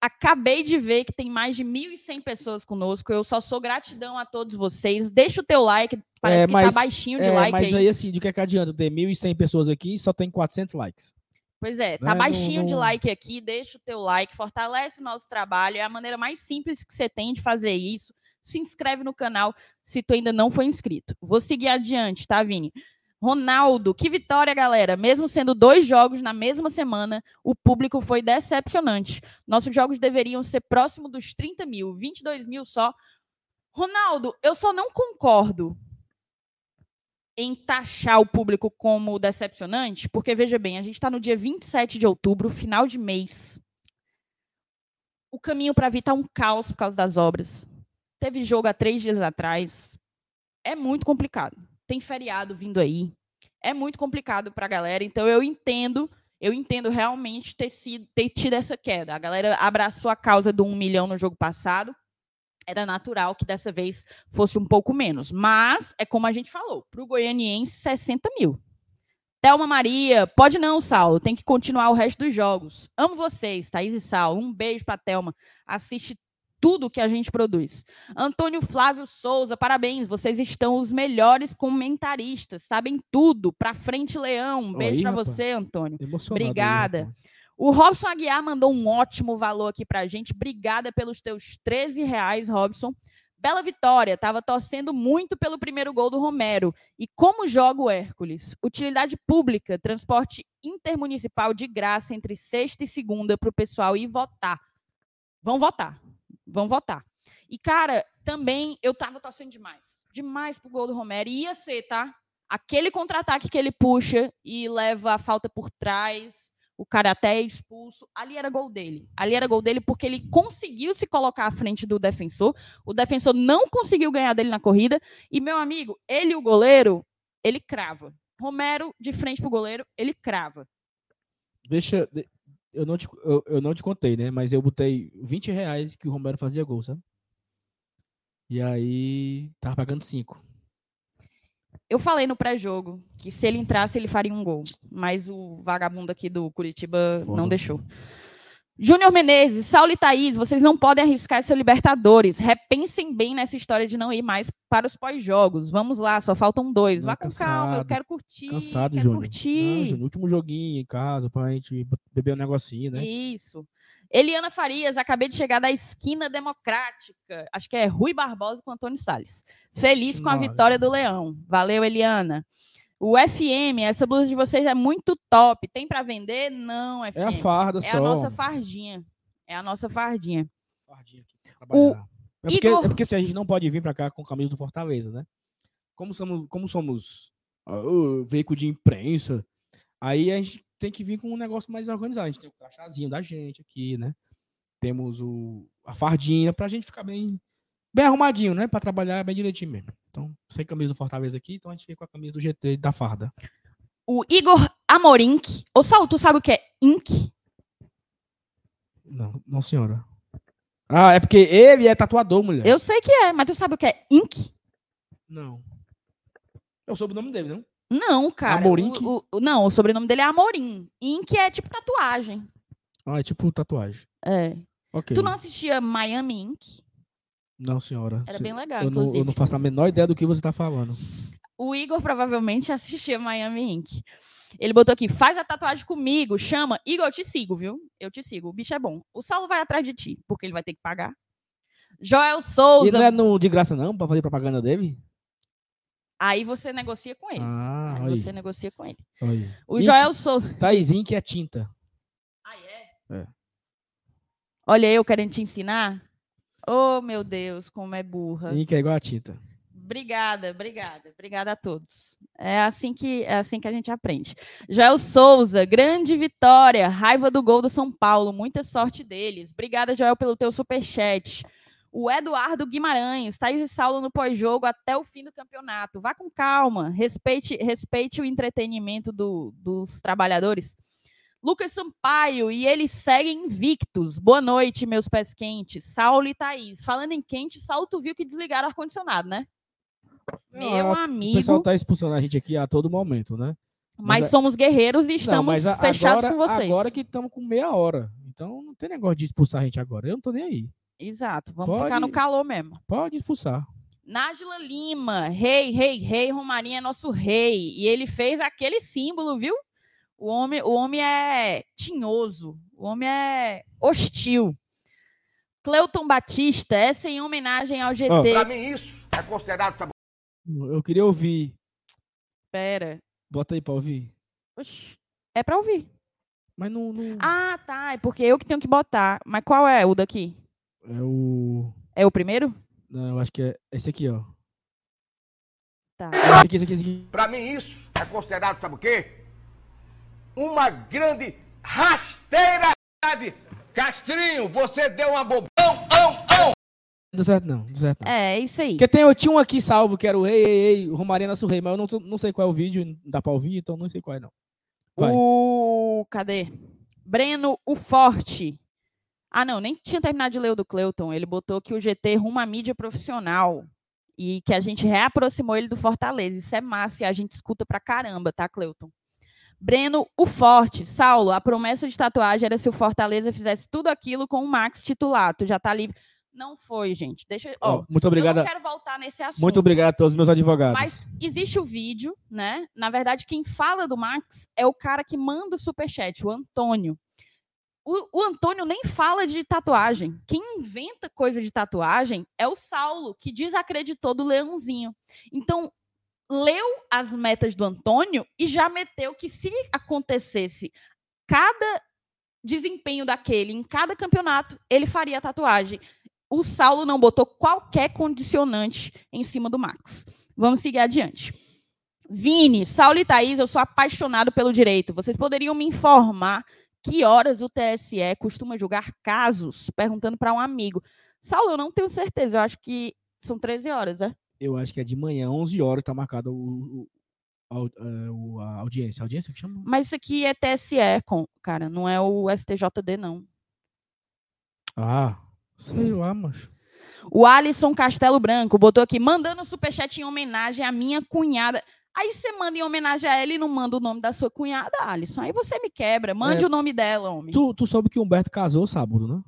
Acabei de ver que tem mais de 1.100 pessoas conosco. Eu só sou gratidão a todos vocês. Deixa o teu like. Parece É, que mas- tá baixinho de é, like mas aí. aí, assim, de que, é que adianta ter 1.100 pessoas aqui e só tem 400 likes? Pois é, tá não- baixinho de não- like aqui. Deixa o teu like, fortalece o nosso trabalho. É a maneira mais simples que você tem de fazer isso. Se inscreve no canal se tu ainda não foi inscrito. Vou seguir adiante, tá, Vini? Ronaldo, que vitória, galera. Mesmo sendo dois jogos na mesma semana, o público foi decepcionante. Nossos jogos deveriam ser próximo dos 30 mil, 22 mil só. Ronaldo, eu só não concordo em taxar o público como decepcionante, porque veja bem, a gente está no dia 27 de outubro, final de mês. O caminho para vir está um caos por causa das obras. Teve jogo há três dias atrás. É muito complicado. Tem feriado vindo aí. É muito complicado para a galera. Então eu entendo, eu entendo realmente ter, sido, ter tido essa queda. A galera abraçou a causa do um milhão no jogo passado era natural que dessa vez fosse um pouco menos. Mas, é como a gente falou, para o goianiense, 60 mil. Thelma Maria, pode não, Saulo, tem que continuar o resto dos jogos. Amo vocês, Thaís e Saulo. Um beijo para Thelma. Assiste tudo que a gente produz. Antônio Flávio Souza, parabéns, vocês estão os melhores comentaristas, sabem tudo. Para frente, Leão. Um beijo para você, Antônio. Obrigada. Aí, o Robson Aguiar mandou um ótimo valor aqui pra gente. Obrigada pelos teus 13 reais, Robson. Bela vitória, estava torcendo muito pelo primeiro gol do Romero. E como joga o Hércules? Utilidade pública, transporte intermunicipal de graça entre sexta e segunda para o pessoal ir votar. Vão votar, vão votar. E, cara, também eu estava torcendo demais. Demais pro gol do Romero. E ia ser, tá? Aquele contra-ataque que ele puxa e leva a falta por trás o cara até é expulso. Ali era gol dele. Ali era gol dele porque ele conseguiu se colocar à frente do defensor. O defensor não conseguiu ganhar dele na corrida. E, meu amigo, ele, o goleiro, ele crava. Romero, de frente pro goleiro, ele crava. Deixa. Eu não, te, eu, eu não te contei, né? Mas eu botei 20 reais que o Romero fazia gol, sabe? E aí, tava pagando 5. Eu falei no pré-jogo que se ele entrasse, ele faria um gol. Mas o vagabundo aqui do Curitiba Foda. não deixou. Júnior Menezes, Saulo e Thaís, vocês não podem arriscar essa Libertadores. Repensem bem nessa história de não ir mais para os pós-jogos. Vamos lá, só faltam dois. Vá com calma, eu quero curtir. Cansado, quero Júnior. curtir. Não, Júnior, último joguinho em casa, pra gente beber um negocinho, né? Isso. Eliana Farias, acabei de chegar da esquina democrática. Acho que é Rui Barbosa com Antônio Salles. Feliz com a vitória do Leão. Valeu, Eliana. O FM, essa blusa de vocês é muito top. Tem para vender? Não, FM. É a farda é só. É a nossa fardinha. É a nossa fardinha. Fardinha aqui o é porque, Igor... é porque assim, a gente não pode vir para cá com camisa do Fortaleza, né? Como somos, como somos uh, veículo de imprensa, aí a gente tem que vir com um negócio mais organizado. A gente tem o crachazinho da gente aqui, né? Temos o, a fardinha pra gente ficar bem, bem arrumadinho, né? Pra trabalhar bem direitinho mesmo. Então, sem camisa do Fortaleza aqui, então a gente fica com a camisa do GT da farda. O Igor Amorink. Ô, Saulo, tu sabe o que é ink? Não, não, senhora. Ah, é porque ele é tatuador, mulher. Eu sei que é, mas tu sabe o que é ink? Não. Eu soube o nome dele, não? Não, cara. Amorim? O, o, não, o sobrenome dele é Amorim. Ink é tipo tatuagem. Ah, é tipo tatuagem. É. Okay. Tu não assistia Miami Ink? Não, senhora. Era bem legal, eu inclusive. Não, eu não faço a menor ideia do que você está falando. O Igor provavelmente assistia Miami Ink. Ele botou aqui, faz a tatuagem comigo, chama. Igor, eu te sigo, viu? Eu te sigo. O bicho é bom. O Saulo vai atrás de ti, porque ele vai ter que pagar. Joel Souza. E não é no, de graça, não, pra fazer propaganda dele? Aí você negocia com ele. Ah, aí, aí. você negocia com ele. Aí. O Joel Souza. Taizinho que é tinta. Ah, é? É. Olha eu querendo te ensinar. Oh, meu Deus, como é burra. Ink é igual a tinta. Obrigada, obrigada. Obrigada a todos. É assim que é assim que a gente aprende. Joel Souza, grande vitória. Raiva do gol do São Paulo. Muita sorte deles. Obrigada, Joel, pelo teu superchat. O Eduardo Guimarães, Thaís e Saulo no pós-jogo até o fim do campeonato. Vá com calma, respeite, respeite o entretenimento do, dos trabalhadores. Lucas Sampaio, e eles seguem invictos. Boa noite, meus pés quentes. Saulo e Thaís. Falando em quente, Saulo, tu viu que desligaram o ar-condicionado, né? Meu amigo. O pessoal tá expulsando a gente aqui a todo momento, né? Mas, mas somos guerreiros e estamos não, fechados agora, com vocês. Agora que estamos com meia hora. Então não tem negócio de expulsar a gente agora. Eu não tô nem aí. Exato, vamos pode, ficar no calor mesmo. Pode expulsar. Nájila Lima, rei, rei, rei, Romarinho é nosso rei. E ele fez aquele símbolo, viu? O homem, o homem é tinhoso, o homem é hostil. Cleuton Batista, essa em homenagem ao GT. Oh. Pra mim, isso é considerado sabor. Eu queria ouvir. Pera. Bota aí pra ouvir. Oxi. É pra ouvir. Mas não, não. Ah, tá. É porque eu que tenho que botar. Mas qual é o daqui? É o. É o primeiro? Não, eu acho que é esse aqui, ó. Tá. Aqui, aqui, aqui, aqui. Pra mim isso é considerado, sabe o quê? Uma grande rasteira. Castrinho, você deu uma bobão, ão, ão. Não deu certo não, não deu certo não. É, é isso aí. Porque tem, eu tinha um aqui salvo, que era o Ei, Ei, Ei, o Romaria Nosso Rei, mas eu não, não sei qual é o vídeo, não dá pra ouvir, então não sei qual é não. Vai. O. Cadê? Breno, o Forte. Ah, não, nem tinha terminado de ler o do Cleuton. Ele botou que o GT rumo à mídia profissional. E que a gente reaproximou ele do Fortaleza. Isso é massa e a gente escuta pra caramba, tá, Cleuton? Breno, o Forte. Saulo, a promessa de tatuagem era se o Fortaleza fizesse tudo aquilo com o Max titular. Tu já tá livre. Não foi, gente. Deixa eu. Ó, muito eu obrigado, não a- quero voltar nesse assunto. muito obrigado a todos os meus advogados. Mas existe o vídeo, né? Na verdade, quem fala do Max é o cara que manda o superchat, o Antônio. O, o Antônio nem fala de tatuagem. Quem inventa coisa de tatuagem é o Saulo, que desacreditou do leãozinho. Então, leu as metas do Antônio e já meteu que se acontecesse cada desempenho daquele em cada campeonato, ele faria a tatuagem. O Saulo não botou qualquer condicionante em cima do Max. Vamos seguir adiante. Vini, Saulo e Thaís, eu sou apaixonado pelo direito. Vocês poderiam me informar que horas o TSE costuma julgar casos? Perguntando para um amigo. Saulo, eu não tenho certeza. Eu acho que são 13 horas, é? Eu acho que é de manhã, 11 horas, tá marcado o, é, o- a audiência. A audiência que chama? Mas isso aqui é TSE, cara, não é o STJD, não. Ah, sei lá, macho. O Alisson Castelo Branco botou aqui, mandando superchat em homenagem à minha cunhada. Aí você manda em homenagem a ela e não manda o nome da sua cunhada, Alisson. Aí você me quebra. Mande É. o nome dela, homem. Tu, tu soube que o Humberto casou sábado, né?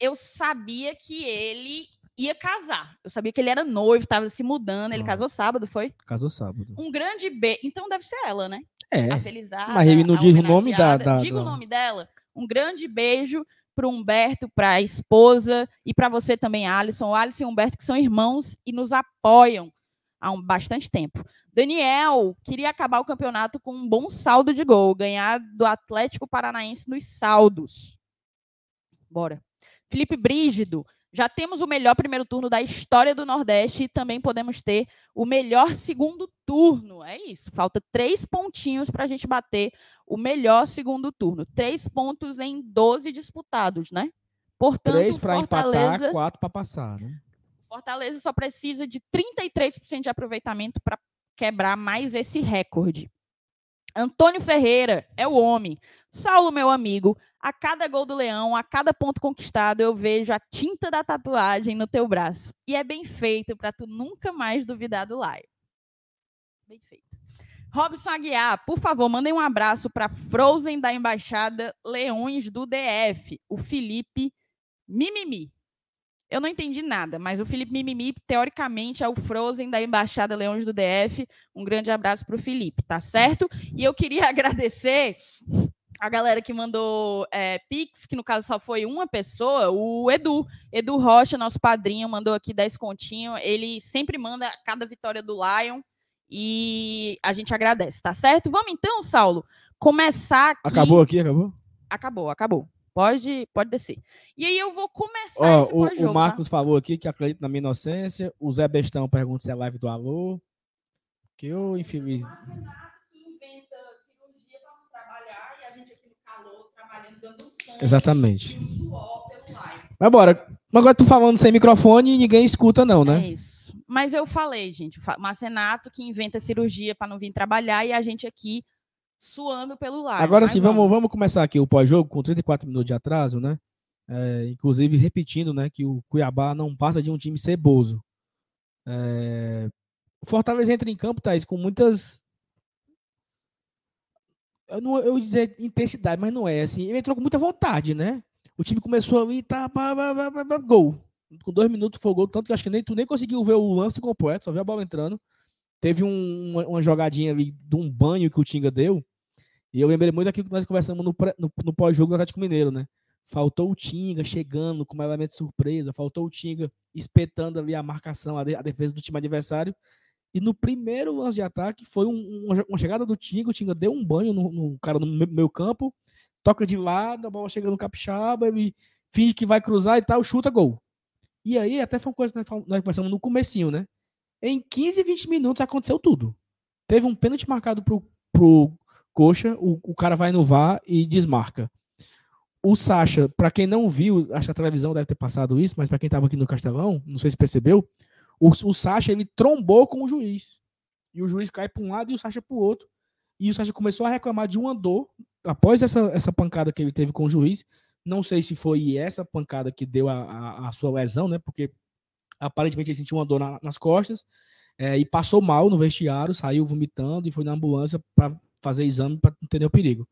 Eu sabia que ele ia casar. Eu sabia que ele era noivo, estava se mudando. Ele Ah. casou sábado, foi? Casou sábado. Um grande beijo. Então deve ser ela, né? É. A Felizarda. Mas ele não diz o nome da- da- Diga o da- nome dela. Um grande beijo para Humberto, para a esposa e para você também, Alisson. O Alisson e o Humberto, que são irmãos e nos apoiam há um, bastante tempo. Daniel queria acabar o campeonato com um bom saldo de gol, ganhar do Atlético Paranaense nos saldos. Bora. Felipe Brígido, já temos o melhor primeiro turno da história do Nordeste e também podemos ter o melhor segundo turno. É isso. Falta três pontinhos para a gente bater o melhor segundo turno. Três pontos em 12 disputados, né? Portanto, Três pra Fortaleza, empatar, quatro pra passar, né? Fortaleza só precisa de 33% de aproveitamento para quebrar mais esse recorde. Antônio Ferreira é o homem. Saulo, meu amigo, a cada gol do Leão, a cada ponto conquistado, eu vejo a tinta da tatuagem no teu braço. E é bem feito para tu nunca mais duvidar do Lion. Bem feito. Robson Aguiar, por favor, mandem um abraço para Frozen da Embaixada Leões do DF, o Felipe Mimimi. Eu não entendi nada, mas o Felipe Mimimi, teoricamente, é o Frozen da Embaixada Leões do DF. Um grande abraço para o Felipe, tá certo? E eu queria agradecer a galera que mandou é, Pix, que no caso só foi uma pessoa, o Edu. Edu Rocha, nosso padrinho, mandou aqui 10 continho. Ele sempre manda cada vitória do Lion e a gente agradece, tá certo? Vamos então, Saulo, começar aqui. Acabou aqui, acabou? Acabou, acabou. Pode, pode descer. E aí eu vou começar Ó, esse o, pós-jogo, o tá? Marcos falou aqui que acredita na minha inocência. O Zé Bestão pergunta se é live do Alô. Que eu infeliz. que inventa cirurgia para não trabalhar e a gente aqui no calor trabalhando dando sangue Exatamente. suor pelo. Mas bora. Agora tu falando sem microfone e ninguém escuta, não, É né? isso. Mas eu falei, gente, Marcenato que inventa cirurgia para não vir trabalhar e a gente aqui suando pelo live. Agora sim, vamos, vamos começar aqui o pós-jogo com 34 minutos de atraso, né? É, inclusive repetindo, né, que o Cuiabá não passa de um time ceboso. É, o Fortaleza entra em campo, Thaís, com muitas. Eu não eu ia dizer intensidade, mas não é assim. Ele entrou com muita vontade, né? O time começou ali, tá, pá, pá, pá, pá, gol. Com dois minutos foi gol, tanto que acho que nem, tu nem conseguiu ver o lance completo, só viu a bola entrando. Teve um- uma, uma jogadinha ali de um banho que o Tinga deu. E eu lembrei muito daquilo que nós conversamos no, pré- no, no pós-jogo do Atlético Mineiro, né? Faltou o Tinga chegando com um elemento surpresa, faltou o Tinga espetando ali a marcação, a, de- a defesa do time adversário. E no primeiro lance de ataque foi um- uma, uma chegada do Tinga, o Tinga deu um banho no, no cara no me- meio campo, toca de lado, a bola chega no capixaba, ele finge que vai cruzar e tal, chuta gol. E aí, até foi uma coisa que nós, nós conversamos no comecinho, né? Em 15, 20 minutos aconteceu tudo. Teve um pênalti marcado pro, pro Coxa, o, o cara vai no VAR e desmarca. O Sacha, para quem não viu, acho que a televisão deve ter passado isso, mas para quem estava aqui no Castelão, não sei se percebeu, o, o Sacha ele trombou com o juiz. E o juiz cai para um lado e o Sacha para o outro. E o Sacha começou a reclamar de uma dor após essa, essa pancada que ele teve com o juiz. Não sei se foi essa pancada que deu a, a, a sua lesão, né? Porque aparentemente ele sentiu uma dor na, nas costas é, e passou mal no vestiário, saiu vomitando e foi na ambulância para fazer exame para entender o perigo.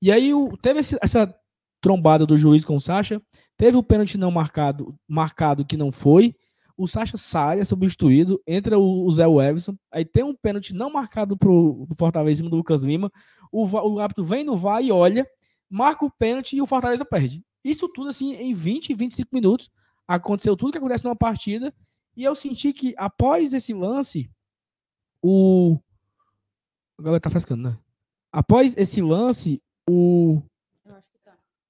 E aí o, teve esse, essa trombada do juiz com o Sacha, teve o pênalti não marcado, marcado que não foi, o Sacha sai, é substituído, entra o, o Zé Everson, aí tem um pênalti não marcado pro, pro Fortaleza do Lucas Lima, o, o árbitro vem no VAR e olha, marca o pênalti e o Fortaleza perde. Isso tudo assim em 20, 25 minutos, aconteceu tudo que acontece numa partida, e eu senti que após esse lance, o. A galera tá frescando, né? Após esse lance, o. Tá.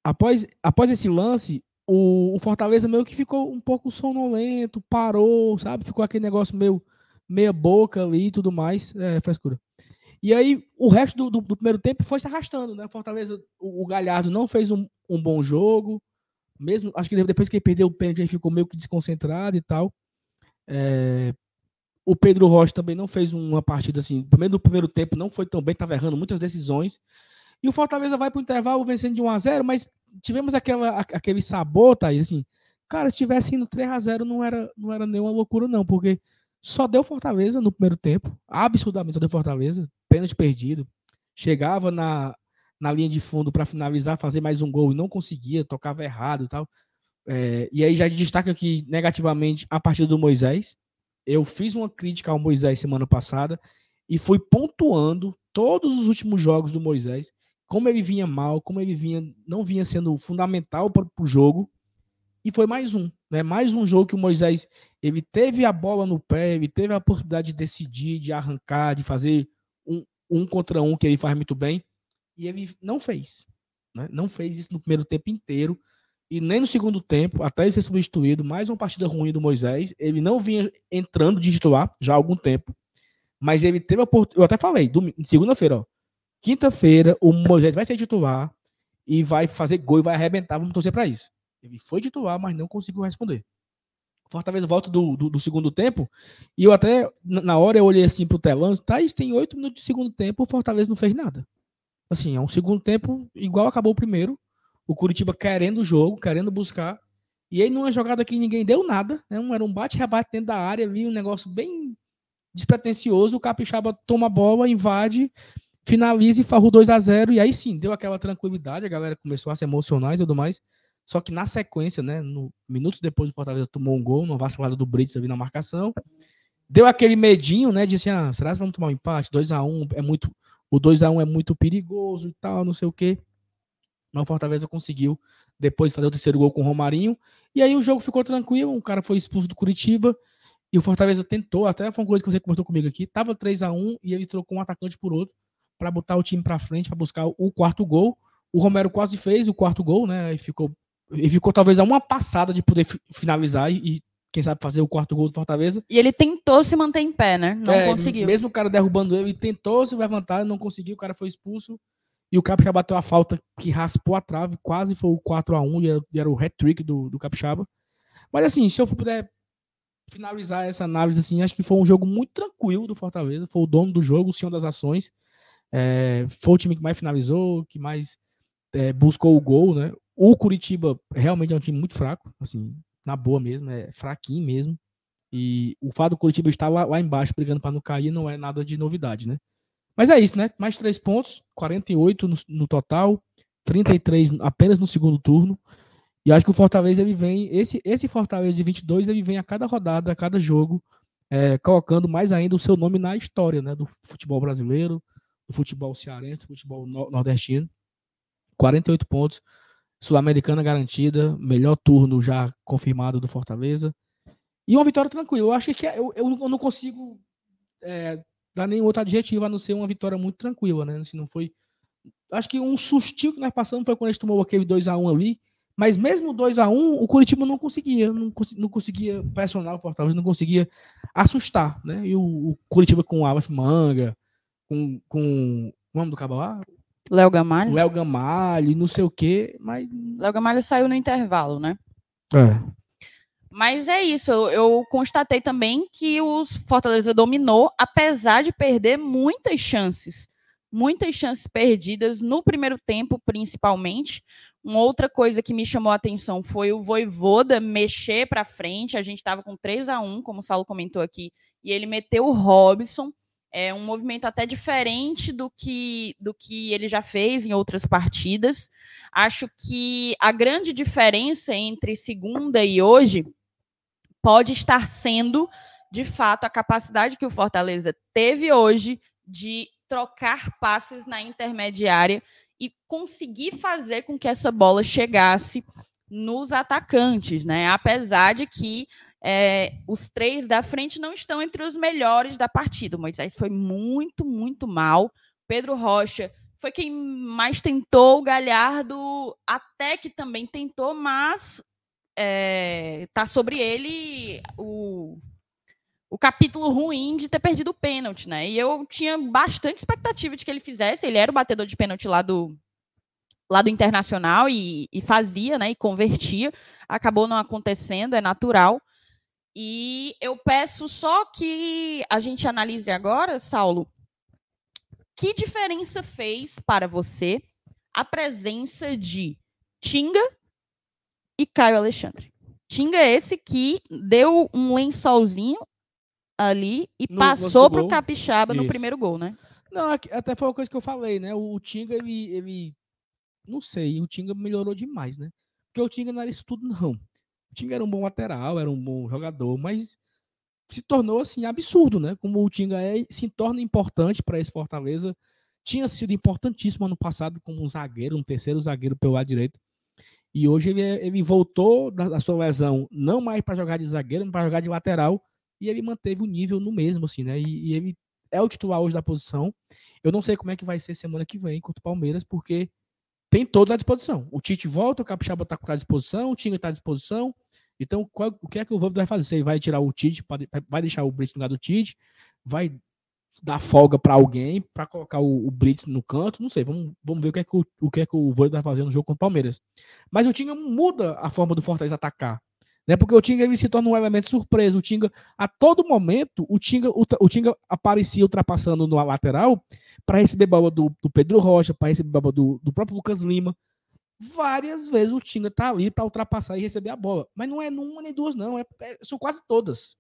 Após, após esse lance, o, o, Fortaleza meio que ficou um pouco sonolento, parou, sabe? Ficou aquele negócio meio meia boca ali e tudo mais. É, frescura. E aí, o resto do, do, do primeiro tempo foi se arrastando, né? Fortaleza, o, o Galhardo não fez um, um, bom jogo. Mesmo, acho que depois que ele perdeu o pênalti, ele ficou meio que desconcentrado e tal. É, o Pedro Rocha também não fez uma partida assim. Primeiro no primeiro tempo não foi tão bem, estava errando muitas decisões. E o Fortaleza vai para o intervalo vencendo de 1 a 0 mas tivemos aquela, aquele sabor, tá assim. Cara, se tivesse indo 3 a 0 não era, não era nenhuma loucura, não, porque só deu Fortaleza no primeiro tempo. Absurdamente só deu Fortaleza. Pênalti perdido. Chegava na, na linha de fundo para finalizar, fazer mais um gol e não conseguia, tocava errado e tal. É, e aí já destaca aqui negativamente a partida do Moisés. Eu fiz uma crítica ao Moisés semana passada e fui pontuando todos os últimos jogos do Moisés, como ele vinha mal, como ele vinha não vinha sendo fundamental para o jogo. E foi mais um, né? Mais um jogo que o Moisés ele teve a bola no pé, ele teve a possibilidade de decidir, de arrancar, de fazer um, um contra um que ele faz muito bem, e ele não fez. Né? Não fez isso no primeiro tempo inteiro. E nem no segundo tempo, até ele ser substituído, mais uma partida ruim do Moisés. Ele não vinha entrando de titular já há algum tempo. Mas ele teve a oportunidade. Eu até falei, segunda-feira, ó. Quinta-feira, o Moisés vai ser titular e vai fazer gol e vai arrebentar. Vamos torcer para isso. Ele foi titular, mas não conseguiu responder. Fortaleza volta do, do, do, segundo tempo. E eu até, na hora, eu olhei assim pro telão. Tá, isso tem oito minutos de segundo tempo. O Fortaleza não fez nada. Assim, é um segundo tempo igual acabou o primeiro o Curitiba querendo o jogo, querendo buscar. E aí, numa jogada que ninguém deu nada, né? Era um bate-rebate dentro da área ali, um negócio bem despretensioso. O Capixaba toma a bola, invade, finaliza e farrou 2 a 0 E aí sim, deu aquela tranquilidade, a galera começou a se emocionar e tudo mais. Só que na sequência, né, no, minutos depois o Fortaleza tomou um gol, uma vacilada do Brits ali na marcação. Deu aquele medinho, né, disse, ah, será que vamos tomar um empate? 2 a 1 é muito o 2 a 1 é muito perigoso e tal, não sei o quê. Mas o Fortaleza conseguiu depois fazer o terceiro gol com o Romarinho. E aí o jogo ficou tranquilo. O cara foi expulso do Curitiba. E o Fortaleza tentou, até foi uma coisa que você comentou comigo aqui. Tava 3 a 1 e ele trocou um atacante por outro para botar o time para frente, para buscar o quarto gol. O Romero quase fez o quarto gol, né? E ficou, e ficou talvez a uma passada de poder finalizar e, quem sabe, fazer o quarto gol do Fortaleza. E ele tentou se manter em pé, né? Não é, conseguiu. Mesmo o cara derrubando ele, ele tentou se levantar, não conseguiu, o cara foi expulso. E o Capixaba bateu a falta que raspou a trave, quase foi o 4 a 1 e era, e era o hat-trick do, do Capixaba. Mas assim, se eu puder finalizar essa análise, assim, acho que foi um jogo muito tranquilo do Fortaleza. Foi o dono do jogo, o senhor das ações. É, foi o time que mais finalizou, que mais é, buscou o gol, né? O Curitiba realmente é um time muito fraco, assim, na boa mesmo, é fraquinho mesmo. E o fato do Curitiba estar lá, lá embaixo brigando para não cair não é nada de novidade, né? Mas é isso, né? Mais três pontos, 48 no, no total, 33 apenas no segundo turno. E acho que o Fortaleza ele vem, esse, esse Fortaleza de 22, ele vem a cada rodada, a cada jogo, é, colocando mais ainda o seu nome na história né, do futebol brasileiro, futebol cearense, futebol nordestino. 48 pontos, Sul-Americana garantida, melhor turno já confirmado do Fortaleza. E uma vitória tranquila. Eu acho que é, eu, eu não consigo é, dar nenhum outro adjetivo a não ser uma vitória muito tranquila, né? Se não foi. Acho que um sustinho que nós passamos foi quando a gente tomou aquele 2x1 ali, Mas mesmo 2 a 1 um, o Curitiba não conseguia, não, cons não, conseguia pressionar o Fortaleza, não conseguia assustar, né? E o, o Curitiba com o Aleph Manga, com, com o nome do cabo lá? Léo Gamalho. Léo Gamalho, não sei o quê, mas... Léo Gamalho saiu no intervalo, né? É. Mas é isso, eu, eu constatei também que o Fortaleza dominou, apesar de perder muitas chances muitas chances perdidas no primeiro tempo, principalmente. Uma outra coisa que me chamou a atenção foi o Voivoda mexer para frente. A gente estava com 3 a 1 como o Saulo comentou aqui, e ele meteu o Robson. É um movimento até diferente do que, do que ele já fez em outras partidas. Acho que a grande diferença entre segunda e hoje pode estar sendo, de fato, a capacidade que o Fortaleza teve hoje de trocar passes na intermediária e conseguir fazer com que essa bola chegasse nos atacantes, né? Apesar de que é, os três da frente não estão entre os melhores da partida. O Moisés foi muito, muito mal. Pedro Rocha foi quem mais tentou. O Galhardo até que também tentou, mas é, tá sobre ele o o capítulo ruim de ter perdido o pênalti, né? E eu tinha bastante expectativa de que ele fizesse. Ele era o batedor de pênalti lá do, lá do Internacional e, e fazia, né? E convertia. Acabou não acontecendo, é natural. E eu peço só que a gente analise agora, Saulo, que diferença fez para você a presença de Tinga e Caio Alexandre? Tinga é esse que deu um lençolzinho ali e no passou pro Capixaba Isso. no primeiro gol, né? Não, até foi uma coisa que eu falei, né? O, Tinga, ele, ele. Não sei, o Tinga melhorou demais, né? Porque o Tinga não era isso tudo, não. O Tinga era um bom lateral, era um bom jogador, mas se tornou assim absurdo, né? Como o Tinga é, se torna importante para esse Fortaleza. Tinha sido importantíssimo ano passado como um zagueiro, um terceiro zagueiro pelo lado direito. E hoje ele, ele voltou da, da sua lesão, não mais para jogar de zagueiro, mas para jogar de lateral e ele manteve o nível no mesmo, assim, né? E, e, ele é o titular hoje da posição. Eu não sei como é que vai ser semana que vem contra o Palmeiras, porque tem todos à disposição. O Tite volta, o Capixaba está à disposição, o Tinga está à disposição. Então, qual, o que é que o Vovô vai fazer? Ele vai tirar o Tite, vai deixar o Blitz no lugar do Tite, vai dar folga para alguém para colocar o, o, Blitz no canto, não sei, vamos, vamos ver o que é que o, o que é que o Vovô vai fazer no jogo contra o Palmeiras. Mas o Tinga muda a forma do Fortaleza atacar. Né? Porque o Tinga ele se torna um elemento surpresa. O Tinga, a todo momento, o Tinga, o, Tinga aparecia ultrapassando no lateral para receber bola do, do, Pedro Rocha, para receber bola do, do próprio Lucas Lima. Várias vezes o Tinga tá ali para ultrapassar e receber a bola. Mas não é numa nem duas, não. É, é, são quase todas.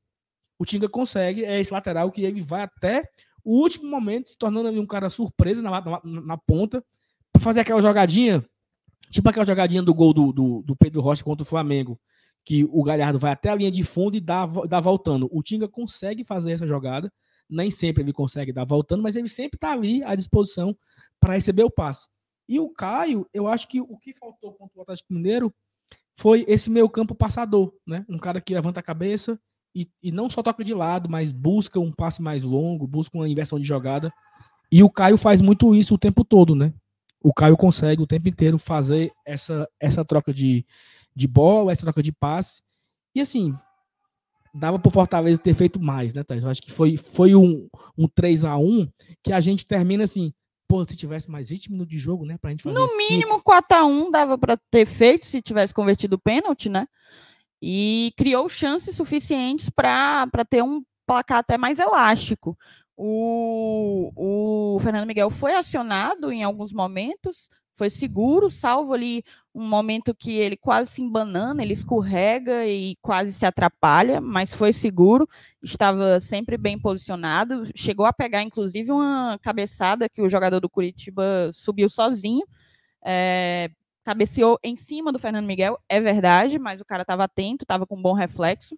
O Tinga consegue, é esse lateral que ele vai até o último momento, se tornando ali um cara surpresa na, na, na ponta, para fazer aquela jogadinha, tipo aquela jogadinha do gol do, do, do Pedro Rocha contra o Flamengo que o Galhardo vai até a linha de fundo e dá, dá voltando. O Tinga consegue fazer essa jogada, nem sempre ele consegue dar voltando, mas ele sempre está ali à disposição para receber o passe. E o Caio, eu acho que o que faltou contra o Atlético Mineiro foi esse meio campo passador, né? Um cara que levanta a cabeça e, e não só toca de lado, mas busca um passe mais longo, busca uma inversão de jogada. E o Caio faz muito isso o tempo todo, né? O Caio consegue o tempo inteiro fazer essa, essa troca de, de bola, essa troca de passe. E assim, dava para o Fortaleza ter feito mais, né, Thais? Eu acho que foi, foi um, um 3 a 1 que a gente termina assim, pô, se tivesse mais 20 minutos de jogo, né, pra gente fazer No mínimo cinco. 4 a 1 dava para ter feito se tivesse convertido o pênalti, né? E criou chances suficientes para ter um placar até mais elástico. O, o Fernando Miguel foi acionado em alguns momentos, foi seguro, salvo ali um momento que ele quase se embanana, ele escorrega e quase se atrapalha, mas foi seguro, estava sempre bem posicionado, chegou a pegar inclusive uma cabeçada que o jogador do Curitiba subiu sozinho, é, cabeceou em cima do Fernando Miguel, é verdade, mas o cara estava atento, estava com um bom reflexo.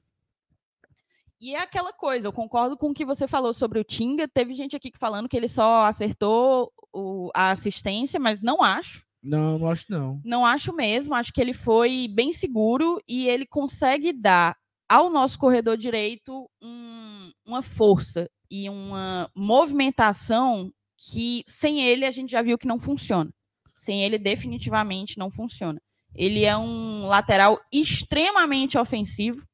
E é aquela coisa, eu concordo com o que você falou sobre o Tinga. Teve gente aqui falando que ele só acertou o, a assistência, mas não acho. Não, não acho não. Não acho mesmo. Acho que ele foi bem seguro e ele consegue dar ao nosso corredor direito um, uma força e uma movimentação que sem ele a gente já viu que não funciona. Sem ele definitivamente não funciona. Ele é um lateral extremamente ofensivo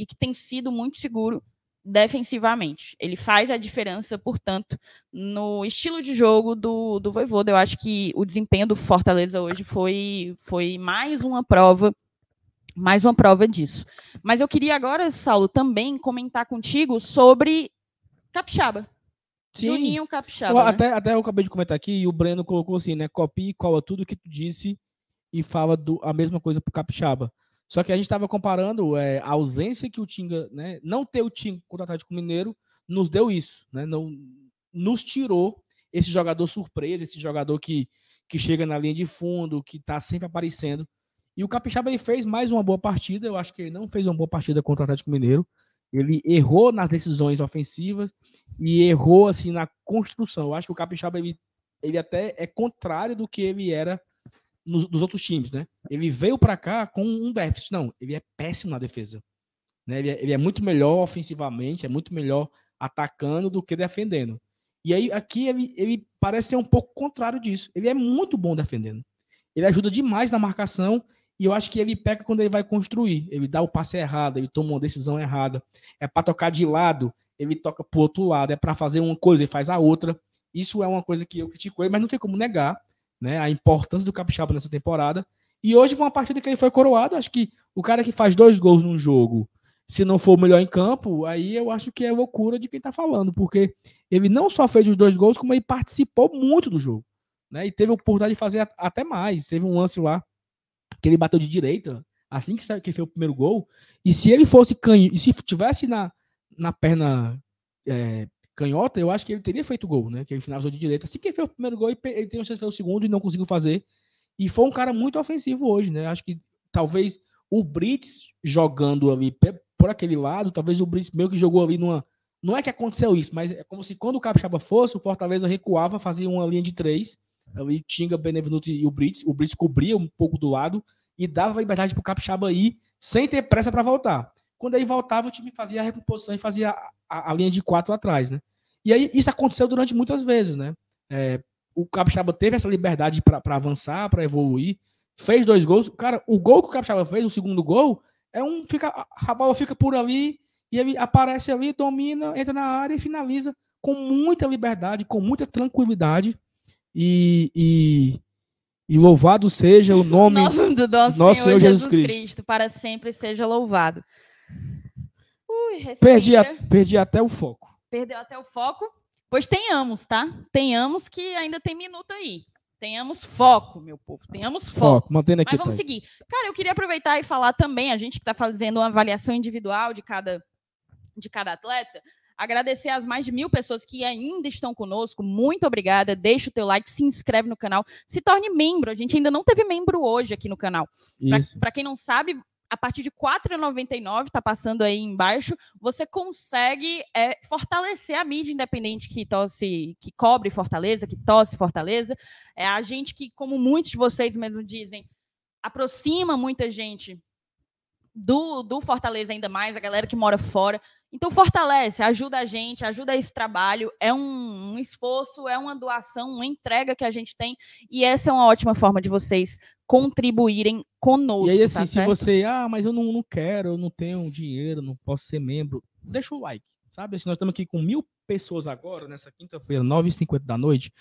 e que tem sido muito seguro defensivamente. Ele faz a diferença, portanto, no estilo de jogo do, do Voivoda. Eu acho que o desempenho do Fortaleza hoje foi, foi mais uma prova mais uma prova disso. Mas eu queria agora, Saulo, também comentar contigo sobre Capixaba. Sim. Juninho Capixaba. Eu, né? até, até eu acabei de comentar aqui e o Breno colocou assim, né? Copia e cola tudo que tu disse e fala do, a mesma coisa pro Capixaba. Só que a gente estava comparando é, a ausência que o Tinga, né? Não ter o Tinga contra o Atlético Mineiro nos deu isso, né? Não, nos tirou esse jogador surpresa, esse jogador que, que chega na linha de fundo, que está sempre aparecendo. E o Capixaba ele fez mais uma boa partida. Eu acho que ele não fez uma boa partida contra o Atlético Mineiro. Ele errou nas decisões ofensivas e errou assim na construção. Eu acho que o Capixaba ele, ele até é contrário do que ele era nos, dos outros times, né? Ele veio para cá com um déficit. Não, ele é péssimo na defesa. Né? Ele, é, ele é muito melhor ofensivamente, é muito melhor atacando do que defendendo. E aí aqui ele, ele parece ser um pouco contrário disso. Ele é muito bom defendendo. Ele ajuda demais na marcação e eu acho que ele peca quando ele vai construir. Ele dá o passe errado, ele toma uma decisão errada. É para tocar de lado, ele toca pro outro lado. É para fazer uma coisa, ele faz a outra. Isso é uma coisa que eu critico ele, mas não tem como negar né, a importância do Capixaba nessa temporada. E hoje foi uma partida que ele foi coroado. Acho que o cara que faz dois gols num jogo, se não for o melhor em campo, aí eu acho que é loucura de quem tá falando, porque ele não só fez os dois gols, como ele participou muito do jogo. Né, e teve a oportunidade de fazer até mais. Teve um lance lá que ele bateu de direita, assim que, que fez o primeiro gol, e se ele fosse canhoto, e se tivesse na, na perna é, canhota, eu acho que ele teria feito gol, né? Que ele finalizou de direita. Assim que ele fez o primeiro gol, ele teve a chance de fazer o segundo e não conseguiu fazer. E foi um cara muito ofensivo hoje, né? Acho que talvez o Brits jogando ali por aquele lado, talvez o Brits meio que jogou ali numa. Não é que aconteceu isso, mas é como se quando o Capixaba fosse, o Fortaleza recuava, fazia uma linha de três Ali Tinga, Benevenuto e o Brits. O Brits cobria um pouco do lado e dava liberdade para o Capixaba ir sem ter pressa para voltar. Quando aí voltava, o time fazia a recomposição e fazia a, a, a, linha de quatro atrás, né? E aí isso aconteceu durante muitas vezes, né? É, o Capixaba teve essa liberdade para avançar, para evoluir, fez dois gols. Cara, o gol que o Capixaba fez, o segundo gol, é um fica a bola fica por ali e ele aparece ali, domina, entra na área e finaliza com muita liberdade, com muita tranquilidade. E, e, e louvado seja o nome, nome do nosso, nosso Senhor, Jesus, Jesus Cristo. Cristo. Para sempre seja louvado. Ui, perdi, a, perdi até o foco. Perdeu até o foco? Pois tenhamos, tá? Tenhamos que ainda tem minuto aí. Tenhamos foco, meu povo. Tenhamos foco. foco mantendo aqui. Mas vamos seguir. Cara, eu queria aproveitar e falar também, a gente que está fazendo uma avaliação individual de cada, de cada atleta, Agradecer às mais de mil pessoas que ainda estão conosco. Muito obrigada. Deixa o teu like, se inscreve no canal, se torne membro. A gente ainda não teve membro hoje aqui no canal. Para quem não sabe, a partir de R$ 4,99, está passando aí embaixo, você consegue é, fortalecer a mídia independente que torce, que cobre Fortaleza, que torce Fortaleza. É a gente que, como muitos de vocês mesmo dizem, aproxima muita gente do, do Fortaleza ainda mais, a galera que mora fora. Então fortalece, ajuda a gente, ajuda esse trabalho. É um, um, esforço, é uma doação, uma entrega que a gente tem. E essa é uma ótima forma de vocês contribuírem conosco. E aí, assim, tá se você, ah, mas eu não, não quero, eu não tenho dinheiro, não posso ser membro, deixa o like. Sabe, assim, nós estamos aqui com mil pessoas agora, nessa quinta-feira, 9h50 da noite.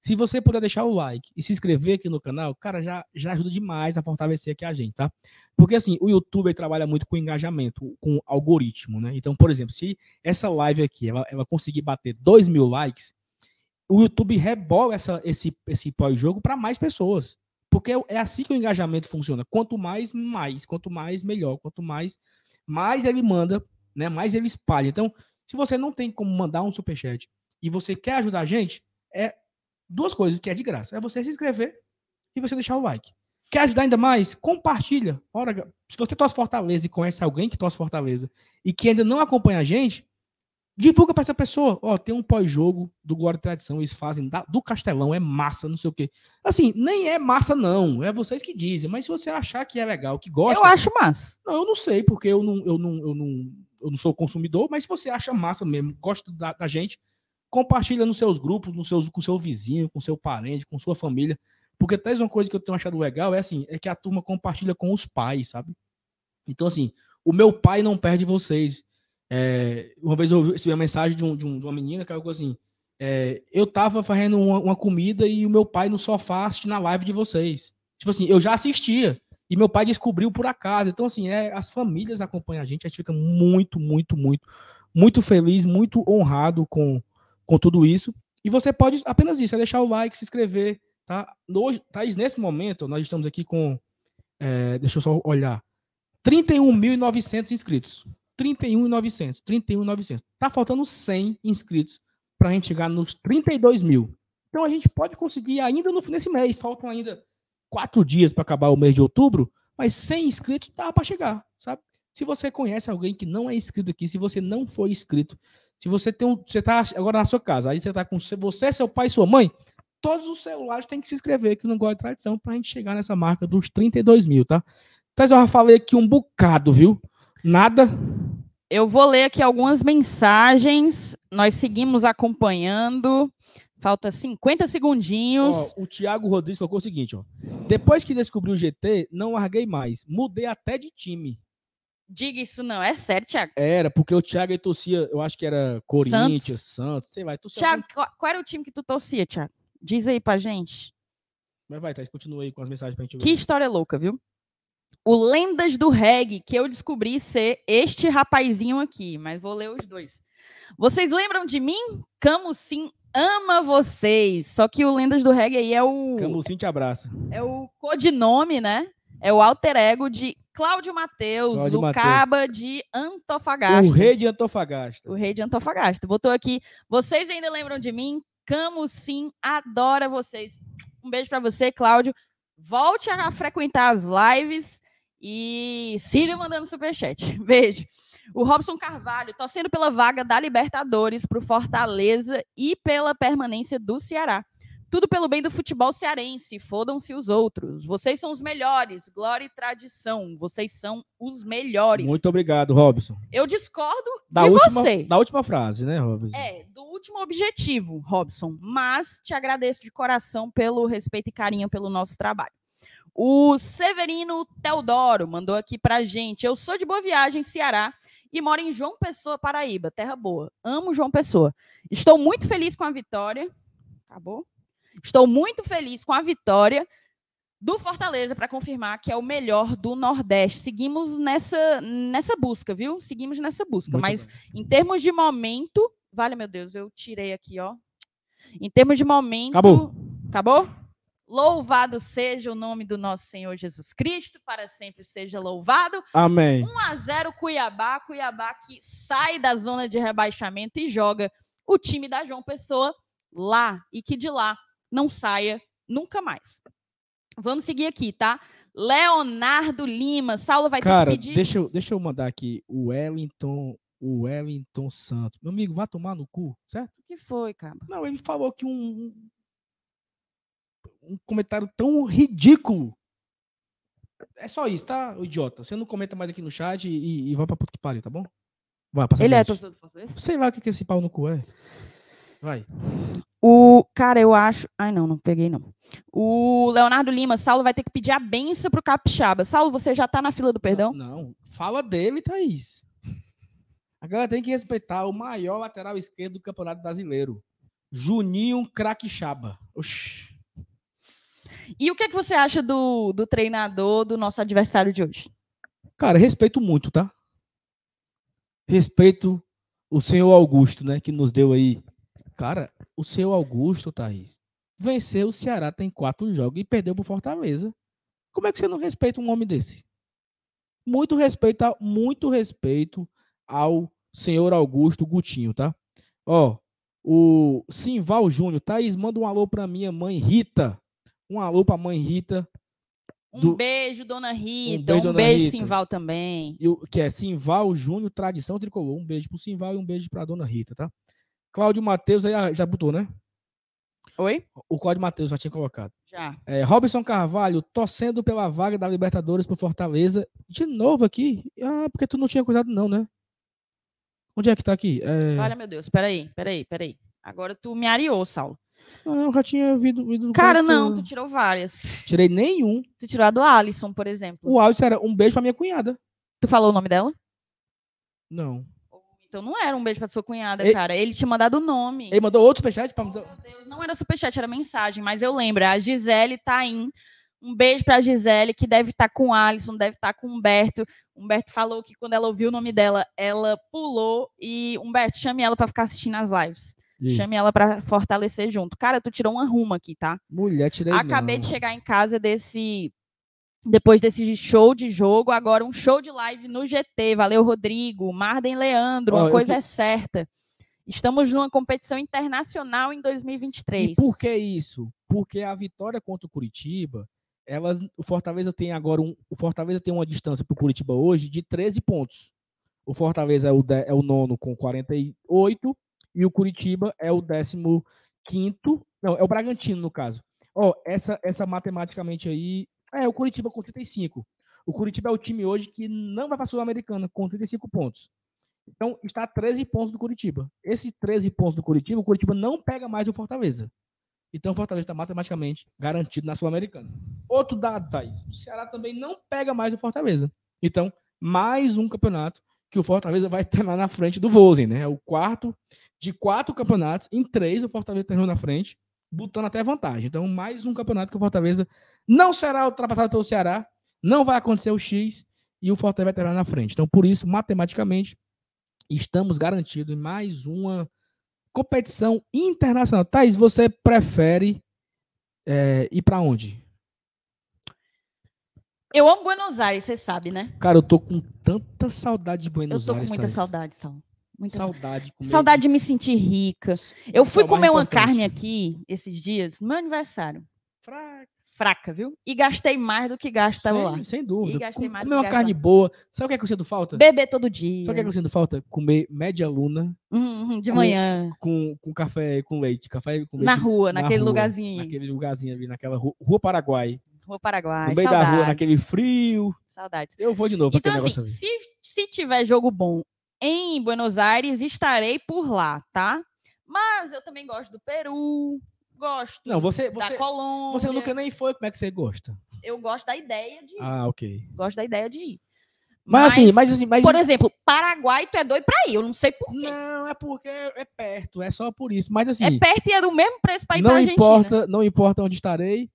Se você puder deixar o like e se inscrever aqui no canal, cara, já, já ajuda demais a fortalecer aqui a gente, tá? Porque assim, o YouTube trabalha muito com engajamento, com algoritmo, né? Então, por exemplo, se essa live aqui ela, ela conseguir bater 2 mil likes, o YouTube rebola essa, esse, esse pós-jogo para mais pessoas. Porque é, é assim que o engajamento funciona. Quanto mais, mais. Quanto mais, melhor. Quanto mais, mais ele manda, né? Mais ele espalha. Então, se você não tem como mandar um superchat e você quer ajudar a gente, é duas coisas que é de graça. É você se inscrever e você deixar o like. Quer ajudar ainda mais? Compartilha. Ora, se você torce Fortaleza e conhece alguém que torce Fortaleza e que ainda não acompanha a gente, divulga para essa pessoa. Ó, tem um pós-jogo do Glória e Tradição, eles fazem da, do Castelão, é massa, não sei o quê. Assim, nem é massa não, é vocês que dizem, mas se você achar que é legal, que gosta... Eu acho massa. Não, eu não sei, porque eu não, eu não, eu não, eu não sou consumidor, mas se você acha massa mesmo, gosta da, da gente, compartilha nos seus grupos, nos seus, com seu vizinho, com seu parente, com sua família, Porque talvez uma coisa que eu tenho achado legal é assim, é que a turma compartilha com os pais, sabe? Então, assim, o meu pai não perde vocês. É, uma vez eu recebi uma mensagem de, um, de, um, de uma menina que falou assim: é, eu tava fazendo uma, uma, comida e o meu pai no sofá assistindo a live de vocês. Tipo assim, eu já assistia. E meu pai descobriu por acaso. Então, assim, é, as famílias acompanham a gente, a gente fica muito, muito, muito, muito feliz, muito honrado com, com tudo isso. E você pode apenas isso, é deixar o like, se inscrever, tá? Hoje, Thaís, nesse momento, nós estamos aqui com, é, deixa eu só olhar, 31.900 inscritos. 31.900, 31.900. Tá faltando 100 inscritos para a gente chegar nos 32 mil. Então a gente pode conseguir ainda no, nesse mês, faltam ainda quatro dias para acabar o mês de outubro, mas 100 inscritos dá para chegar, sabe? Se você conhece alguém que não é inscrito aqui, se você não foi inscrito, se você tem um, você tá agora na sua casa, aí você tá com você, seu pai sua mãe, todos os celulares têm que se inscrever aqui no Gol de Tradição para a gente chegar nessa marca dos 32 mil, tá? Mas eu já falei aqui um bocado, viu? Nada. Eu vou ler aqui algumas mensagens. Nós seguimos acompanhando. Falta 50 segundinhos. Ó, o Thiago Rodrigues colocou o seguinte: ó. Depois que descobri o GT, não larguei mais. Mudei até de time. Diga isso não, é sério, Thiago? Era, porque o Thiago aí torcia, eu acho que era Corinthians, Santos, sei lá. Thiago, algum... qual era o time que tu torcia, Thiago? Diz aí pra gente. Mas vai, Thais, continua aí com as mensagens pra gente ver. Que história louca, viu? o Lendas do Reggae, que eu descobri ser este rapazinho aqui, mas vou ler os dois. Vocês lembram de mim? Camusim ama vocês. Só que o Lendas do Reggae aí é o. Camusim te abraça. É o codinome, né? É o alter ego de Cláudio Mateus, o Caba de Antofagasta. O rei de Antofagasta. O rei de Antofagasta. Botou aqui. Vocês ainda lembram de mim? Camusim adora vocês. Um beijo para você, Cláudio. Volte a frequentar as lives e siga mandando superchat. Beijo. O Robson Carvalho, torcendo pela vaga da Libertadores para o Fortaleza e pela permanência do Ceará. Tudo pelo bem do futebol cearense. Fodam-se os outros. Vocês são os melhores. Glória e tradição. Vocês são os melhores. Muito obrigado, Robson. Eu discordo da de última, você. Da última frase, né, Robson? É, do último objetivo, Robson. Mas te agradeço de coração pelo respeito e carinho pelo nosso trabalho. O Severino Teodoro mandou aqui pra gente. Eu sou de Boa Viagem, Ceará, e moro em João Pessoa, Paraíba. Terra boa. Amo João Pessoa. Estou muito feliz com a vitória. Acabou? Estou muito feliz com a vitória do Fortaleza para confirmar que é o melhor do Nordeste. Seguimos nessa, nessa busca, viu? Seguimos nessa busca. Muito Mas bem. em termos de momento, vale meu Deus, eu tirei aqui, ó. Em termos de momento, acabou. Acabou? Louvado seja o nome do nosso Senhor Jesus Cristo, para sempre seja louvado. Amém. 1 a 0 Cuiabá, Cuiabá que sai da zona de rebaixamento e joga o time da João Pessoa lá e que de lá não saia nunca mais. Vamos seguir aqui, tá? Leonardo Lima, Saulo vai Cara, ter que pedir. Deixa eu, deixa eu mandar aqui o Wellington, o Wellington Santos. Meu amigo, vá tomar no cu, certo? O que foi, cara? Não, ele falou que um, um comentário tão ridículo. É só isso, tá, idiota? Você não comenta mais aqui no chat e, e vai pra puta que pariu, tá bom? Vai, passa Ele é torcedor do Fortaleza? Sei lá o que é esse pau no cu é. Vai. O cara, eu acho. Ai, não, não peguei, não. O Leonardo Lima, Saulo vai ter que pedir a benção pro Capixaba. Saulo, você já tá na fila do perdão? Não, não. fala dele, Thaís. Agora tem que respeitar o maior lateral esquerdo do Campeonato Brasileiro. Juninho Craquixaba. Oxi. E o que, é que você acha do, do treinador do nosso adversário de hoje? Cara, respeito muito, tá? Respeito o senhor Augusto, né? Que nos deu aí. Cara, o senhor Augusto, Thaís, venceu o Ceará, tem quatro jogos e perdeu pro Fortaleza. Como é que você não respeita um homem desse? Muito respeito, muito respeito ao senhor Augusto Gutinho, tá? Ó, o Simval Júnior, Thaís, manda um alô pra minha mãe Rita, um alô pra mãe Rita. Um beijo, dona Rita. Um beijo, um beijo Rita. Simval também. Que é Simval Júnior Tradição Tricolor. Um beijo pro Simval e um beijo pra dona Rita, tá? Cláudio Matheus aí ah, já botou, né? Oi? O Cláudio Matheus já tinha colocado. Já. É, Robson Carvalho, torcendo pela vaga da Libertadores pro Fortaleza. De novo aqui? Ah, porque tu não tinha cuidado, não, né? Onde é que tá aqui? É... Olha, meu Deus, peraí, peraí, peraí. Agora tu me areou, Saulo. Não, eu já tinha visto. visto Cara, não, tu tirou várias. Tirei nenhum. Tu tirou a do Alisson, por exemplo. O áudio era um beijo pra minha cunhada. Tu falou o nome dela? Não. Então não era um beijo pra sua cunhada, Ei- cara. Ele tinha mandado o nome. Ele mandou outro superchat pra. Meu Deus, não era superchat, era mensagem, mas eu lembro. A Gisele Taim. Um beijo pra Gisele, que deve estar com o Alisson, deve estar com o Humberto. Humberto falou que quando ela ouviu o nome dela, ela pulou. E Humberto, chame ela pra ficar assistindo as lives. Isso. Chame ela pra fortalecer junto. Cara, tu tirou uma ruma aqui, tá? Mulher, tirei Acabei não. de chegar em casa desse. Depois desse show de jogo, agora um show de live no GT. Valeu, Rodrigo. Marden Leandro, uma coisa que- é certa. Estamos numa competição internacional em 2023. E por que isso? Porque a vitória contra o Curitiba, ela, o Fortaleza tem agora um, o Fortaleza tem uma distância para o Curitiba hoje de 13 pontos. O Fortaleza é o, de- é o nono com 48 e o Curitiba é o décimo quinto, não, é o Bragantino no caso. Ó, essa essa matematicamente aí é o Curitiba com 35. O Curitiba é o time hoje que não vai para a Sul-Americana com 35 pontos. Então, está a 13 pontos do Curitiba. Esses 13 pontos do Curitiba, o Curitiba não pega mais o Fortaleza. Então, o Fortaleza está matematicamente garantido na Sul-Americana. Outro dado, Thaís. O Ceará também não pega mais o Fortaleza. Então, mais um campeonato que o Fortaleza vai terminar na frente do Vozen, né? É o quarto de quatro campeonatos. Em três, o Fortaleza terminou na frente, botando até vantagem. Então, mais um campeonato que o Fortaleza não será ultrapassado pelo Ceará. Não vai acontecer o X e o Fortaleza vai terminar na frente. Então, por isso, matematicamente, estamos garantidos em mais uma competição internacional. Thaís, você prefere é, ir para onde? Eu amo Buenos Aires, você sabe, né? Cara, eu tô com tanta saudade de Eu Buenos tô com Aires. muita Thaís. saudade, Sal. Muita saudade. Saudade. comer Saudade de me sentir rica. Eu é fui comer uma carne aqui esses dias, no meu aniversário. Fraca. Fraca, viu? E gastei mais do que gastava lá. Sem, dúvida. E gastei Com- mais do comer uma carne gastava. boa. Sabe o que é que eu sinto falta? Beber todo dia. Sabe o que é que eu sinto falta? Comer média luna Uhum, de Com- manhã. com, com café com leite. Café com leite Na rua, na naquele rua, lugarzinho. Naquele lugarzinho ali, naquela rua, rua Paraguai. Rua Paraguai. no meio da rua, saudades, naquele frio. Saudades. Eu vou de novo Então, aquele assim, se, se tiver jogo bom em Buenos Aires, estarei por lá, tá? Mas eu também gosto do Peru, gosto Não, você, da você, Colômbia. você nunca nem foi, como é que você gosta? Eu gosto da ideia de ir. Ah, ok. Gosto da ideia de ir. Mas, assim, mas assim, mas por exemplo, Paraguai, tu é doido pra ir. Eu não sei por quê. não, é porque é perto, é só por isso. Mas assim, é perto e é do mesmo preço pra ir pra não Argentina. importa, não importa onde estarei,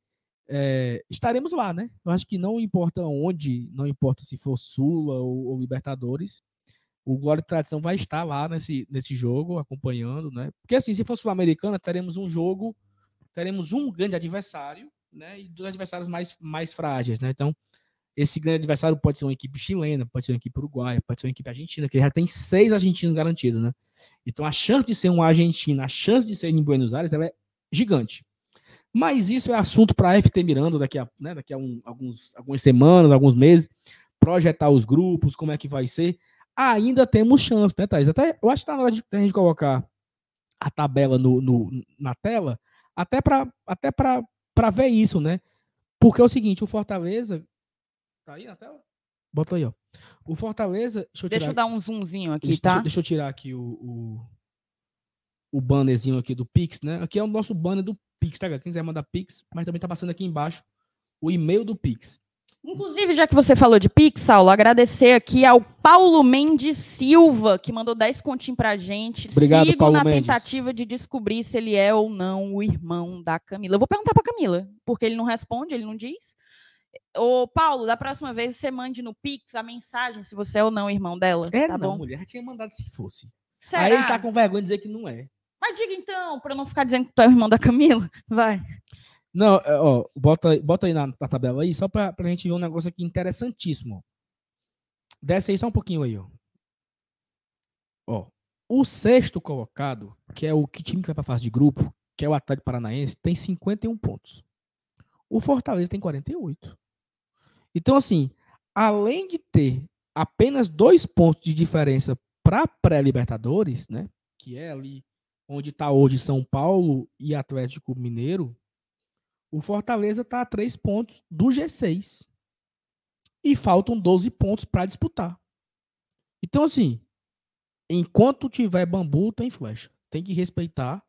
é, estaremos lá, né? Eu acho que não importa onde, não importa se for Sula ou, ou Libertadores, o Glória e Tradição vai estar lá nesse, nesse jogo, acompanhando, né? Porque assim, se for Sul-Americana, teremos um jogo, teremos um grande adversário, né? E dois adversários mais, mais frágeis, né? Então, esse grande adversário pode ser uma equipe chilena, pode ser uma equipe uruguaia, pode ser uma equipe argentina, que já tem seis argentinos garantidos, né? Então, a chance de ser um argentino, a chance de ser em Buenos Aires, ela é gigante. Mas isso é assunto para a FT Miranda daqui a, né, daqui a um- alguns, algumas semanas, alguns meses, projetar os grupos, como é que vai ser. Ainda temos chance, né, Thaís? Até, eu acho que está na hora de a gente colocar a tabela no, no- na tela, até para até para ver isso, né? Porque é o seguinte, o Fortaleza. Tá aí na tela? Bota aí, ó. O Fortaleza. Deixa eu Deixa eu dar um zoomzinho aqui, deixa, tá? deixa- deixa eu tirar aqui o, o, o bannerzinho aqui do Pix, né? Aqui é o nosso banner do Pix, tá? galera? Quem quiser mandar Pix, mas também tá passando aqui embaixo o e-mail do Pix. Inclusive, já que você falou de Pix, Saulo, agradecer aqui ao Paulo Mendes Silva, que mandou 10 continhos pra gente. Obrigado, Sigo Paulo na Mendes. tentativa de descobrir se ele é ou não o irmão da Camila. Eu vou perguntar pra Camila, porque ele não responde, ele não diz. Ô, Paulo, da próxima vez você mande no Pix a mensagem se você é ou não o irmão dela. É, tá não, bom? mulher, já tinha mandado se fosse. Será? Aí ele tá com vergonha de dizer que não é. Mas diga então, pra eu não ficar dizendo que tu é o irmão da Camila. Vai. Não, é, ó, bota, bota aí na, na tabela aí, só pra, pra gente ver um negócio aqui interessantíssimo. Desce aí só um pouquinho aí, ó. Ó, o sexto colocado, que é o que time que vai pra fase de grupo, que é o Atlético Paranaense, tem 51 pontos. O Fortaleza tem 48. Então, assim, além de ter apenas dois pontos de diferença para pré-Libertadores, né? Que é ali onde está hoje São Paulo e Atlético Mineiro, o Fortaleza está a três pontos do G6. E faltam 12 pontos para disputar. Então, assim, enquanto tiver bambu, tem flecha. Tem que respeitar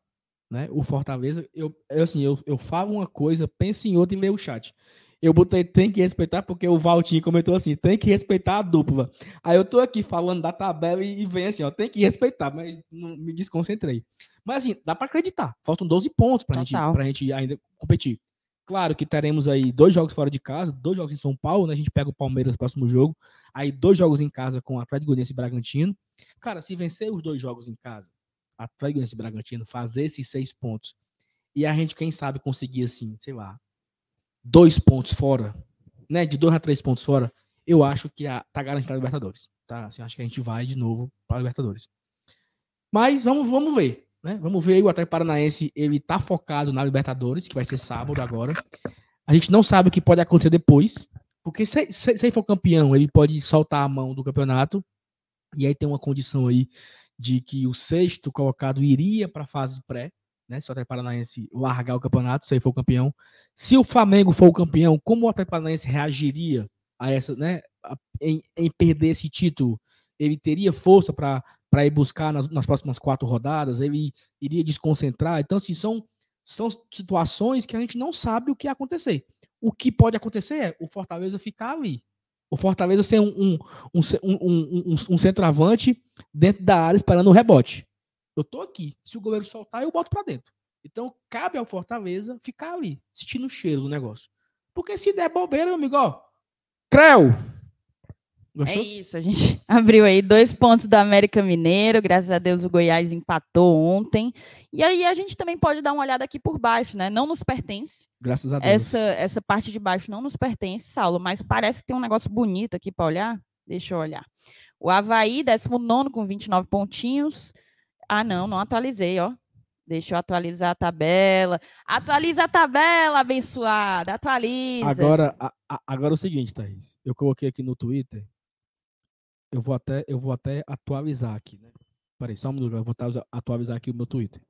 né? O Fortaleza, eu, assim, eu, eu falo uma coisa, penso em outra e leio o chat. Eu botei tem que respeitar porque o Valtinho comentou assim, tem que respeitar a dupla. Aí eu tô aqui falando da tabela e, vem assim, ó, tem que respeitar, mas não me desconcentrei. Mas assim, dá para acreditar. Faltam 12 pontos pra gente, pra gente ainda competir. Claro que teremos aí dois jogos fora de casa, dois jogos em São Paulo, né? A gente pega o Palmeiras no próximo jogo, aí dois jogos em casa com Atlético Goianiense e Bragantino. Cara, se vencer os dois jogos em casa, Atlético Goianiense e Bragantino, fazer esses seis pontos, e a gente, quem sabe, conseguir assim, sei lá, dois pontos fora, né? De dois a três pontos fora, eu acho que a, tá garantido a Libertadores. Tá? Assim, acho que a gente vai de novo para Libertadores. Mas vamos, vamos ver. Né? Vamos ver aí, o Atlético Paranaense, ele tá focado na Libertadores, que vai ser sábado agora. A gente não sabe o que pode acontecer depois, porque se, se, se ele for campeão, ele pode soltar a mão do campeonato, e aí tem uma condição aí de que o sexto colocado iria para a fase pré, né? Se o Atlético Paranaense largar o campeonato, se ele for campeão. Se o Flamengo for o campeão, como o Atlético Paranaense reagiria a essa, né? Em, em perder esse título? Ele teria força para ir buscar nas, nas próximas quatro rodadas? Ele iria desconcentrar? Então, assim, são, são situações que a gente não sabe o que ia acontecer. O que pode acontecer é o Fortaleza ficar ali. O Fortaleza ser um, um, um, um, um, um centroavante dentro da área esperando o rebote. Eu tô aqui. Se o goleiro soltar, eu boto para dentro. Então, cabe ao Fortaleza ficar ali, sentindo o cheiro do negócio. Porque se der bobeira, meu amigo, ó. Creu! Gostou? É isso, a gente abriu aí dois pontos da América Mineiro, graças a Deus o Goiás empatou ontem. E aí a gente também pode dar uma olhada aqui por baixo, né? Não nos pertence. Graças a Deus. Essa, essa parte de baixo não nos pertence, Saulo, mas parece que tem um negócio bonito aqui para olhar. Deixa eu olhar. O Havaí, 19 com 29 pontinhos. Ah, não, não atualizei, ó. Deixa eu atualizar a tabela. Atualiza a tabela, abençoada. Atualiza. Agora, a, a, agora é o seguinte, Thaís. Eu coloquei aqui no Twitter. Eu vou até, eu vou até atualizar aqui, né? Peraí, só um minuto. Eu vou atualizar aqui o meu Twitter.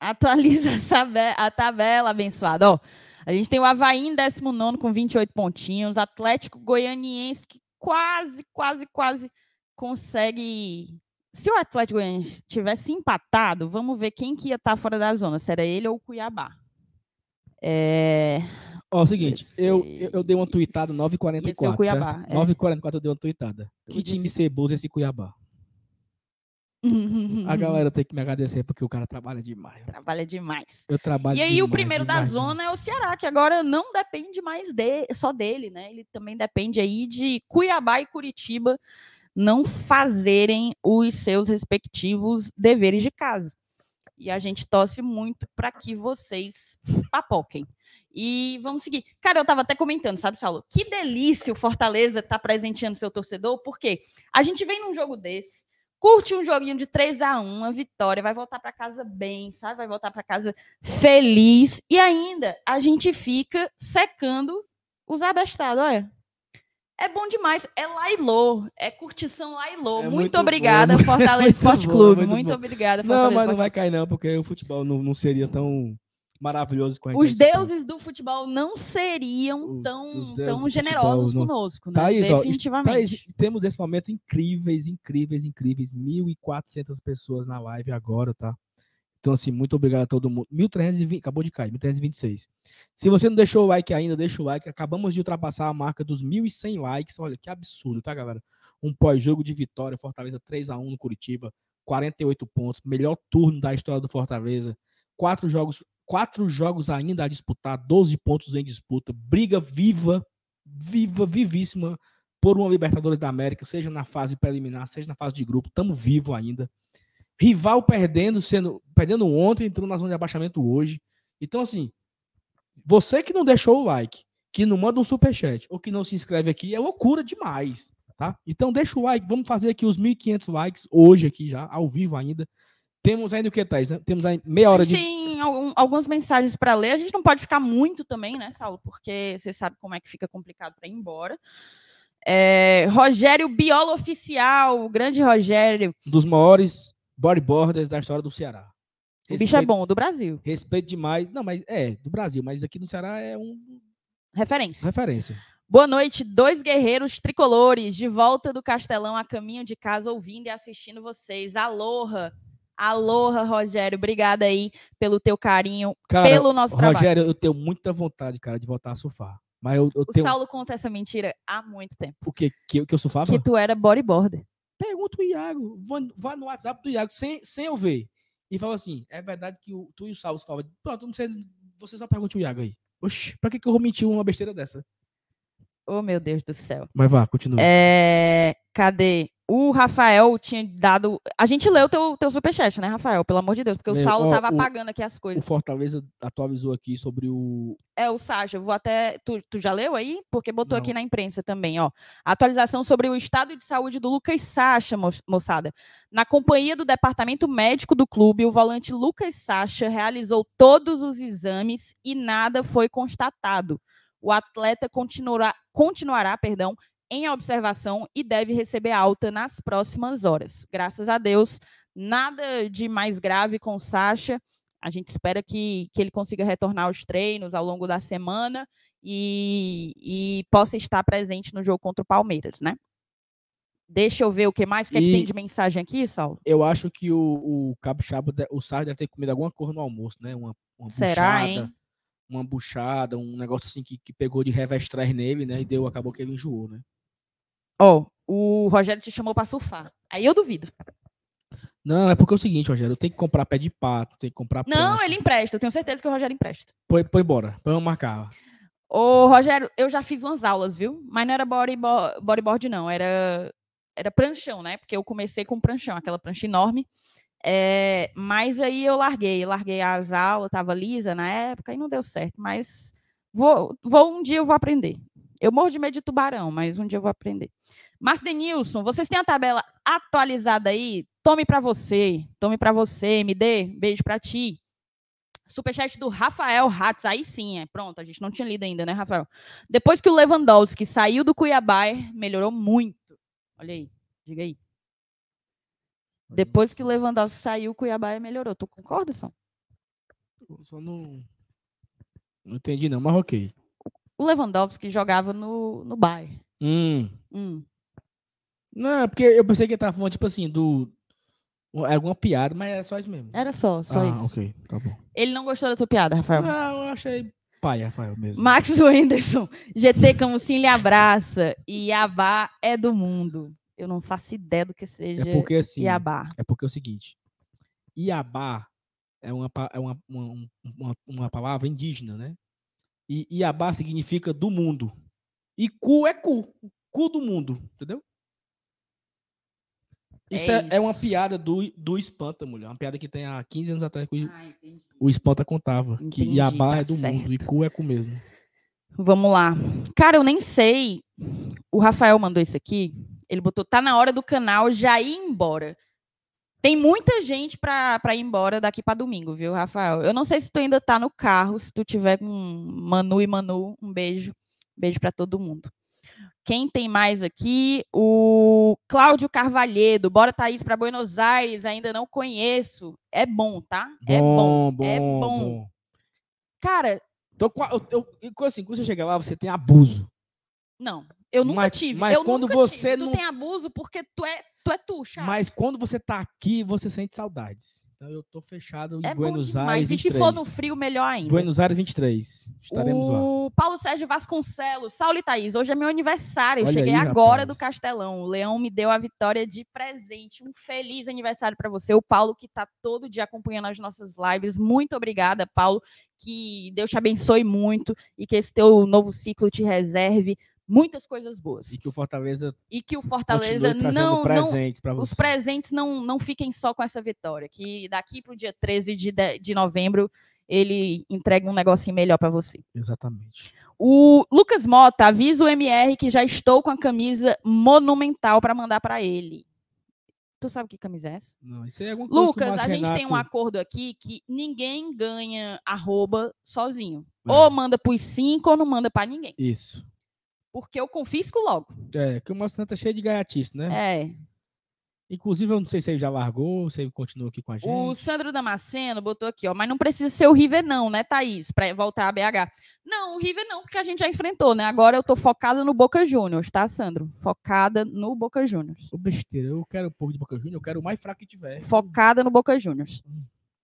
Atualiza a tabela, abençoada. Ó, a gente tem o Havaí em 19 com 28 pontinhos. Atlético Goianiense que quase, quase, quase consegue se o Atlético Goianiense tivesse empatado, vamos ver quem que ia estar tá fora da zona, se era ele ou o Cuiabá. É... Ó, é o seguinte, eu, eu, dei uma tweetada 9h44, Cuiabá, É. 9h44 eu dei uma tweetada. Que time ceboso é esse Cuiabá? a galera tem que me agradecer porque o cara trabalha demais. Trabalha demais. Eu trabalho E aí demais, o primeiro demais, da zona demais. é o Ceará, que agora não depende mais de, só dele, né? Ele também depende aí de Cuiabá e Curitiba não fazerem os seus respectivos deveres de casa. E a gente torce muito para que vocês papoquem. E vamos seguir. Cara, eu estava até comentando, sabe, Saulo? Que delícia o Fortaleza tá presenteando seu torcedor, porque a gente vem num jogo desse, curte um joguinho de 3 a 1 uma vitória, vai voltar para casa bem, sabe? Vai voltar para casa feliz. E ainda a gente fica secando os abestados, olha. É bom demais. É Lailô. É curtição Lailô. É muito, muito, obrigada, bom. Fortaleza Esporte Clube. Muito, muito obrigada, Fortaleza Não, mas não vai cair, não, porque o futebol não, não seria tão maravilhoso com a gente. Os deuses do futebol não seriam tão, tão generosos futebol, conosco, né? Thaís, Definitivamente. Ó, temos nesse momento incríveis, incríveis, incríveis. 1.400 pessoas na live agora, tá? Então, assim, muito obrigado a todo mundo. 1.320, acabou de cair, 1.326. Se você não deixou o like ainda, deixa o like. Acabamos de ultrapassar a marca dos 1.100 likes. Olha, que absurdo, tá, galera? Um pós-jogo de vitória, Fortaleza 3 a 1 no Curitiba, 48 pontos, melhor turno da história do Fortaleza. Quatro jogos, quatro jogos ainda a disputar, 12 pontos em disputa. Briga viva, viva, vivíssima por uma Libertadores da América, seja na fase preliminar, seja na fase de grupo. Estamos vivos ainda. Rival perdendo, sendo perdendo ontem, entrando na zona de abaixamento hoje. Então, assim, você que não deixou o like, que não manda um superchat ou que não se inscreve aqui, é loucura demais, tá? Então, deixa o like, vamos fazer aqui os 1.500 likes hoje aqui já, ao vivo ainda. Temos ainda o que, Thais? Temos aí meia hora de... tem algum, algumas mensagens para ler. A gente não pode ficar muito também, né, Saulo? Porque você sabe como é que fica complicado para ir embora. É, Rogério Biola Oficial, o grande Rogério. Dos maiores bodyboarders da história do Ceará. Respeito, o bicho é bom, do Brasil. Respeito demais. Não, mas é, do Brasil, mas aqui no Ceará é um. Referência. Referência. Boa noite, dois guerreiros tricolores, de volta do Castelão a caminho de casa, ouvindo e assistindo vocês. Aloha! Aloha, Rogério. Obrigada aí pelo teu carinho, Cara, pelo nosso trabalho. Rogério, eu tenho muita vontade, cara, de voltar a surfar. Mas eu, eu O tenho. Saulo conta essa mentira há muito tempo. O quê? Que, que eu surfava? Que tu era bodyboarder. Pergunta o Iago. Vá, no WhatsApp do Iago sem, sem eu ver. E fala assim: é verdade que o, tu e o Salvo falam. Pronto, não sei. Você só pergunte o Iago aí. Oxi, pra que, que eu vou mentir uma besteira dessa? Oh, meu Deus do céu. Mas vá, continua. É, cadê? O Rafael tinha dado. A gente leu teu, teu superchat, né, Rafael? Pelo amor de Deus, porque o Meu, Saulo ó, tava o- apagando aqui as O coisas. Fortaleza atualizou aqui sobre o. É, o Sasha, eu vou até. Tu, tu já leu aí? Porque botou aqui Não. na imprensa também, ó. Atualização sobre o estado de saúde do Lucas Sacha, mo- moçada. Na companhia do departamento médico do clube, o volante Lucas Sacha realizou todos os exames e nada foi constatado. O atleta continuará, continuará perdão, em observação e deve receber alta nas próximas horas. Graças a Deus, nada de mais grave com o Sacha. A gente espera que, que ele consiga retornar aos treinos ao longo da semana e, e possa estar presente no jogo contra o Palmeiras, né? Deixa eu ver o que mais. O que, é que tem de mensagem aqui, Saulo? Eu acho que o, o de- o Sarro deve ter comido alguma coisa no almoço, né? Uma, uma Será, buchada, hein? Uma buchada, um negócio assim que, que pegou de revestrar nele, né? E deu, acabou que ele enjoou, né? Ó, o Rogério te chamou para surfar. Aí eu duvido. Não, é porque é o seguinte, Rogério, eu tenho que comprar pé de pato, tenho que comprar Não, prancha. ele empresta. Eu tenho certeza que o Rogério empresta. Põe, põe embora, põe marcar. Ô, Rogério, eu já fiz umas aulas, viu? Mas não era bodyboard, bodyboard não. Era, era pranchão, né? Porque eu comecei com pranchão, aquela prancha enorme. É, mas aí eu larguei. Larguei as aulas, tava lisa na época e não deu certo. Mas vou, vou um dia eu vou aprender. Eu morro de medo de tubarão, mas um dia eu vou aprender. Márcio Denilson, vocês têm a tabela atualizada aí? Tome para você. Tome para você, me dê. Beijo para ti. Superchat do Rafael Ratz. Aí sim, é pronto. A gente não tinha lido ainda, né, Rafael? Depois que o Lewandowski saiu do Cuiabá, melhorou muito. Olha aí, diga aí. Depois que o Lewandowski saiu, o Cuiabá melhorou. Tu concorda, São? Só não. Não entendi, não, mas ok. O Lewandowski jogava no, no Bayern. Hum. Hum. Não, é porque eu pensei que ele tava falando, tipo assim, do. Era alguma piada, mas era só isso mesmo. Era só, só ah, isso. ok, tá bom. Ele não gostou da tua piada, Rafael. Não, eu achei pai, Rafael mesmo. Max Wenderson, GT Camusim lhe abraça. Iabá é do mundo. Eu não faço ideia do que seja é porque assim. Iabá. É porque é o seguinte. Iabá é uma, é uma, uma, uma, uma palavra indígena, né? E Iabá significa do mundo. E cu é cu. Cu do mundo, entendeu? Isso é, é uma isso. piada do, do Espanta, mulher. Uma piada que tem há 15 anos atrás que o- Ah, o Espanta contava. Que Entendi, Iabá tá é do mundo e certo. cu é cu mesmo. Vamos lá. Cara, eu nem sei. O Rafael mandou isso aqui. Ele botou, tá na hora do canal já ir embora. Tem muita gente pra, pra ir embora daqui pra domingo, viu, Rafael? Eu não sei se tu ainda tá no carro, se tu tiver com Manu e Manu, um beijo. Beijo pra todo mundo. Quem tem mais aqui? O Cláudio Carvalhedo. Bora, Thaís, pra Buenos Aires. Ainda não conheço. É bom, tá? é bom. bom, é bom. Cara, Então, eu, eu, quando, assim, quando você chega lá, você tem abuso. Não, eu nunca Mas- tive. mas eu quando você tive. não- Tu tem abuso porque tu é tu, é tu. Mas quando você tá aqui, você sente saudades. Então eu tô fechado em é Buenos. Aires E 23. se for no frio, melhor ainda. Buenos Aires 23. Estaremos lá. o Paulo Sérgio Vasconcelos, Saulo e Thaís, hoje é meu aniversário. Eu Olha cheguei aí, agora do rapaz. Castelão. O Leão me deu a vitória de presente. Um feliz aniversário para você. O Paulo, que tá todo dia acompanhando as nossas lives. Muito obrigada, Paulo. Que Deus te abençoe muito e que esse teu novo ciclo te reserve muitas coisas boas. E que o Fortaleza E que o Fortaleza não, não, presentes para os presentes não, não fiquem só com essa vitória, que daqui para o dia 13 de, de, de novembro ele entrega um negocinho melhor para você. Exatamente. O Lucas Mota avisa o MR que já estou com a camisa monumental para mandar para ele. Tu sabe que camisa é essa? Não, isso aí é o Lucas, a gente tem um Renato- acordo aqui que ninguém ganha arroba sozinho. É. Ou manda para os cinco ou não manda para ninguém. Isso. Porque eu confisco logo. É, que o Renato é cheio de gaiatice, né? É. Inclusive, eu não sei se ele já largou, se ele continua aqui com a gente. O Sandro Damasceno botou aqui, ó, mas não precisa ser o River não, né, Thaís, para voltar a BH. Não, o River não, porque a gente já enfrentou, né? Agora eu tô focada no Boca Juniors, tá, Sandro? Focada no Boca Juniors. Ô, besteira, eu quero um pouco de Boca Juniors, eu quero o mais fraco que tiver. Focada no Boca Juniors.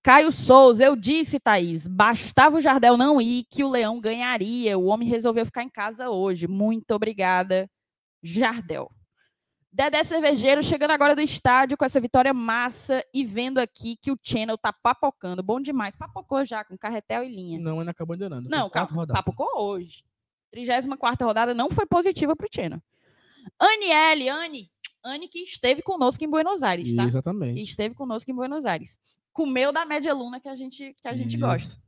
Caio Souza, eu disse, Thaís, bastava o Jardel não ir que o Leão ganharia. O homem resolveu ficar em casa hoje. Muito obrigada, Jardel. Dedé Cervejeiro chegando agora do estádio com essa vitória massa e vendo aqui que o Channel tá papocando. Bom demais. Papocou já com carretel e linha. Não, ainda acabou ainda não. papocou hoje. 34 rodada não foi positiva pro Channel. Aniele, Anne, Anne que esteve conosco em Buenos Aires, tá? Que Exatamente. esteve conosco em Buenos Aires. Comeu da média luna que a gente, que a gente Isso. gosta.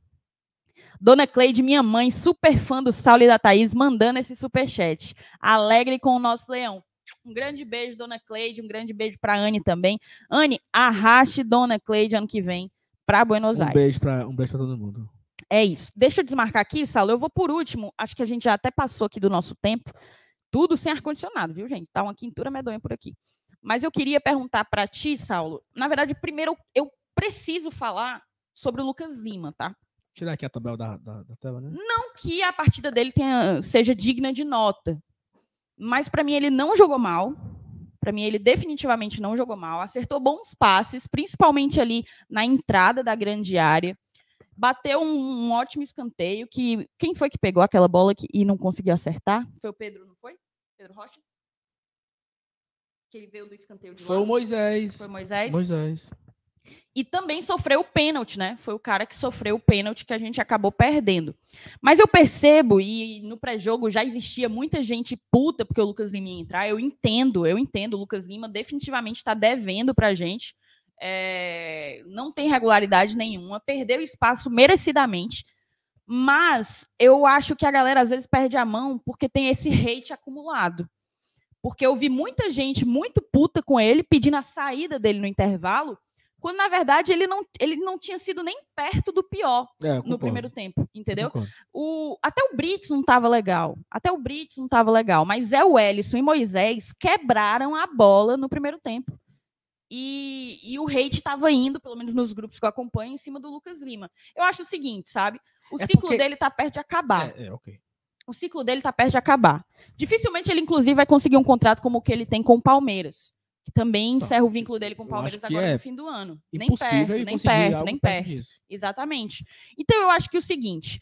Dona Cleide, minha mãe, super fã do Saulo e da Thaís, mandando esse superchat. Alegre com o nosso leão. Um grande beijo, Dona Cleide. Um grande beijo para Anne também. Anne, arraste Dona Cleide ano que vem para Buenos Um Aires. beijo, pra, um beijo pra todo mundo. É isso. Deixa eu desmarcar aqui, Saulo. Eu vou por último. Acho que a gente já até passou aqui do nosso tempo. Tudo sem ar-condicionado, viu, gente? Tá uma quintura medonha por aqui. Mas eu queria perguntar para ti, Saulo. Na verdade, primeiro eu preciso falar sobre o Lucas Lima, tá? Tirar aqui a tabela da, da, da tela, né? Não que a partida dele tenha, seja digna de nota. Mas para mim ele não jogou mal. Para mim ele definitivamente não jogou mal. Acertou bons passes, principalmente ali na entrada da grande área. Bateu um, um ótimo escanteio que quem foi que pegou aquela bola que, e não conseguiu acertar? Foi o Pedro, não foi? Pedro Rocha? Que ele veio do escanteio de Foi lá. o Moisés. Foi Moisés. Moisés. E também sofreu o pênalti, né? Foi o cara que sofreu o pênalti que a gente acabou perdendo. Mas eu percebo, e no pré-jogo já existia muita gente puta porque o Lucas Lima ia entrar. Eu entendo, eu entendo. O Lucas Lima definitivamente está devendo pra gente. É, não tem regularidade nenhuma, perdeu espaço merecidamente. Mas eu acho que a galera às vezes perde a mão porque tem esse hate acumulado. Porque eu vi muita gente muito puta com ele, pedindo a saída dele no intervalo, quando na verdade ele não, ele não tinha sido nem perto do pior É, no primeiro tempo, entendeu? O, até o Brits não estava legal. Até o Brits não estava legal. Mas é o Ellison e Moisés quebraram a bola no primeiro tempo. E, e o hate estava indo, pelo menos nos grupos que eu acompanho, em cima do Lucas Lima. Eu acho o seguinte, sabe? O É ciclo porque- dele está perto de acabar É, é, ok. o ciclo dele está perto de acabar. Dificilmente ele, inclusive, vai conseguir um contrato como o que ele tem com o Palmeiras. Que também encerra o vínculo dele com o Palmeiras agora é no fim do ano. Nem perto, nem perto, nem perto disso. Exatamente. Então eu acho que o seguinte.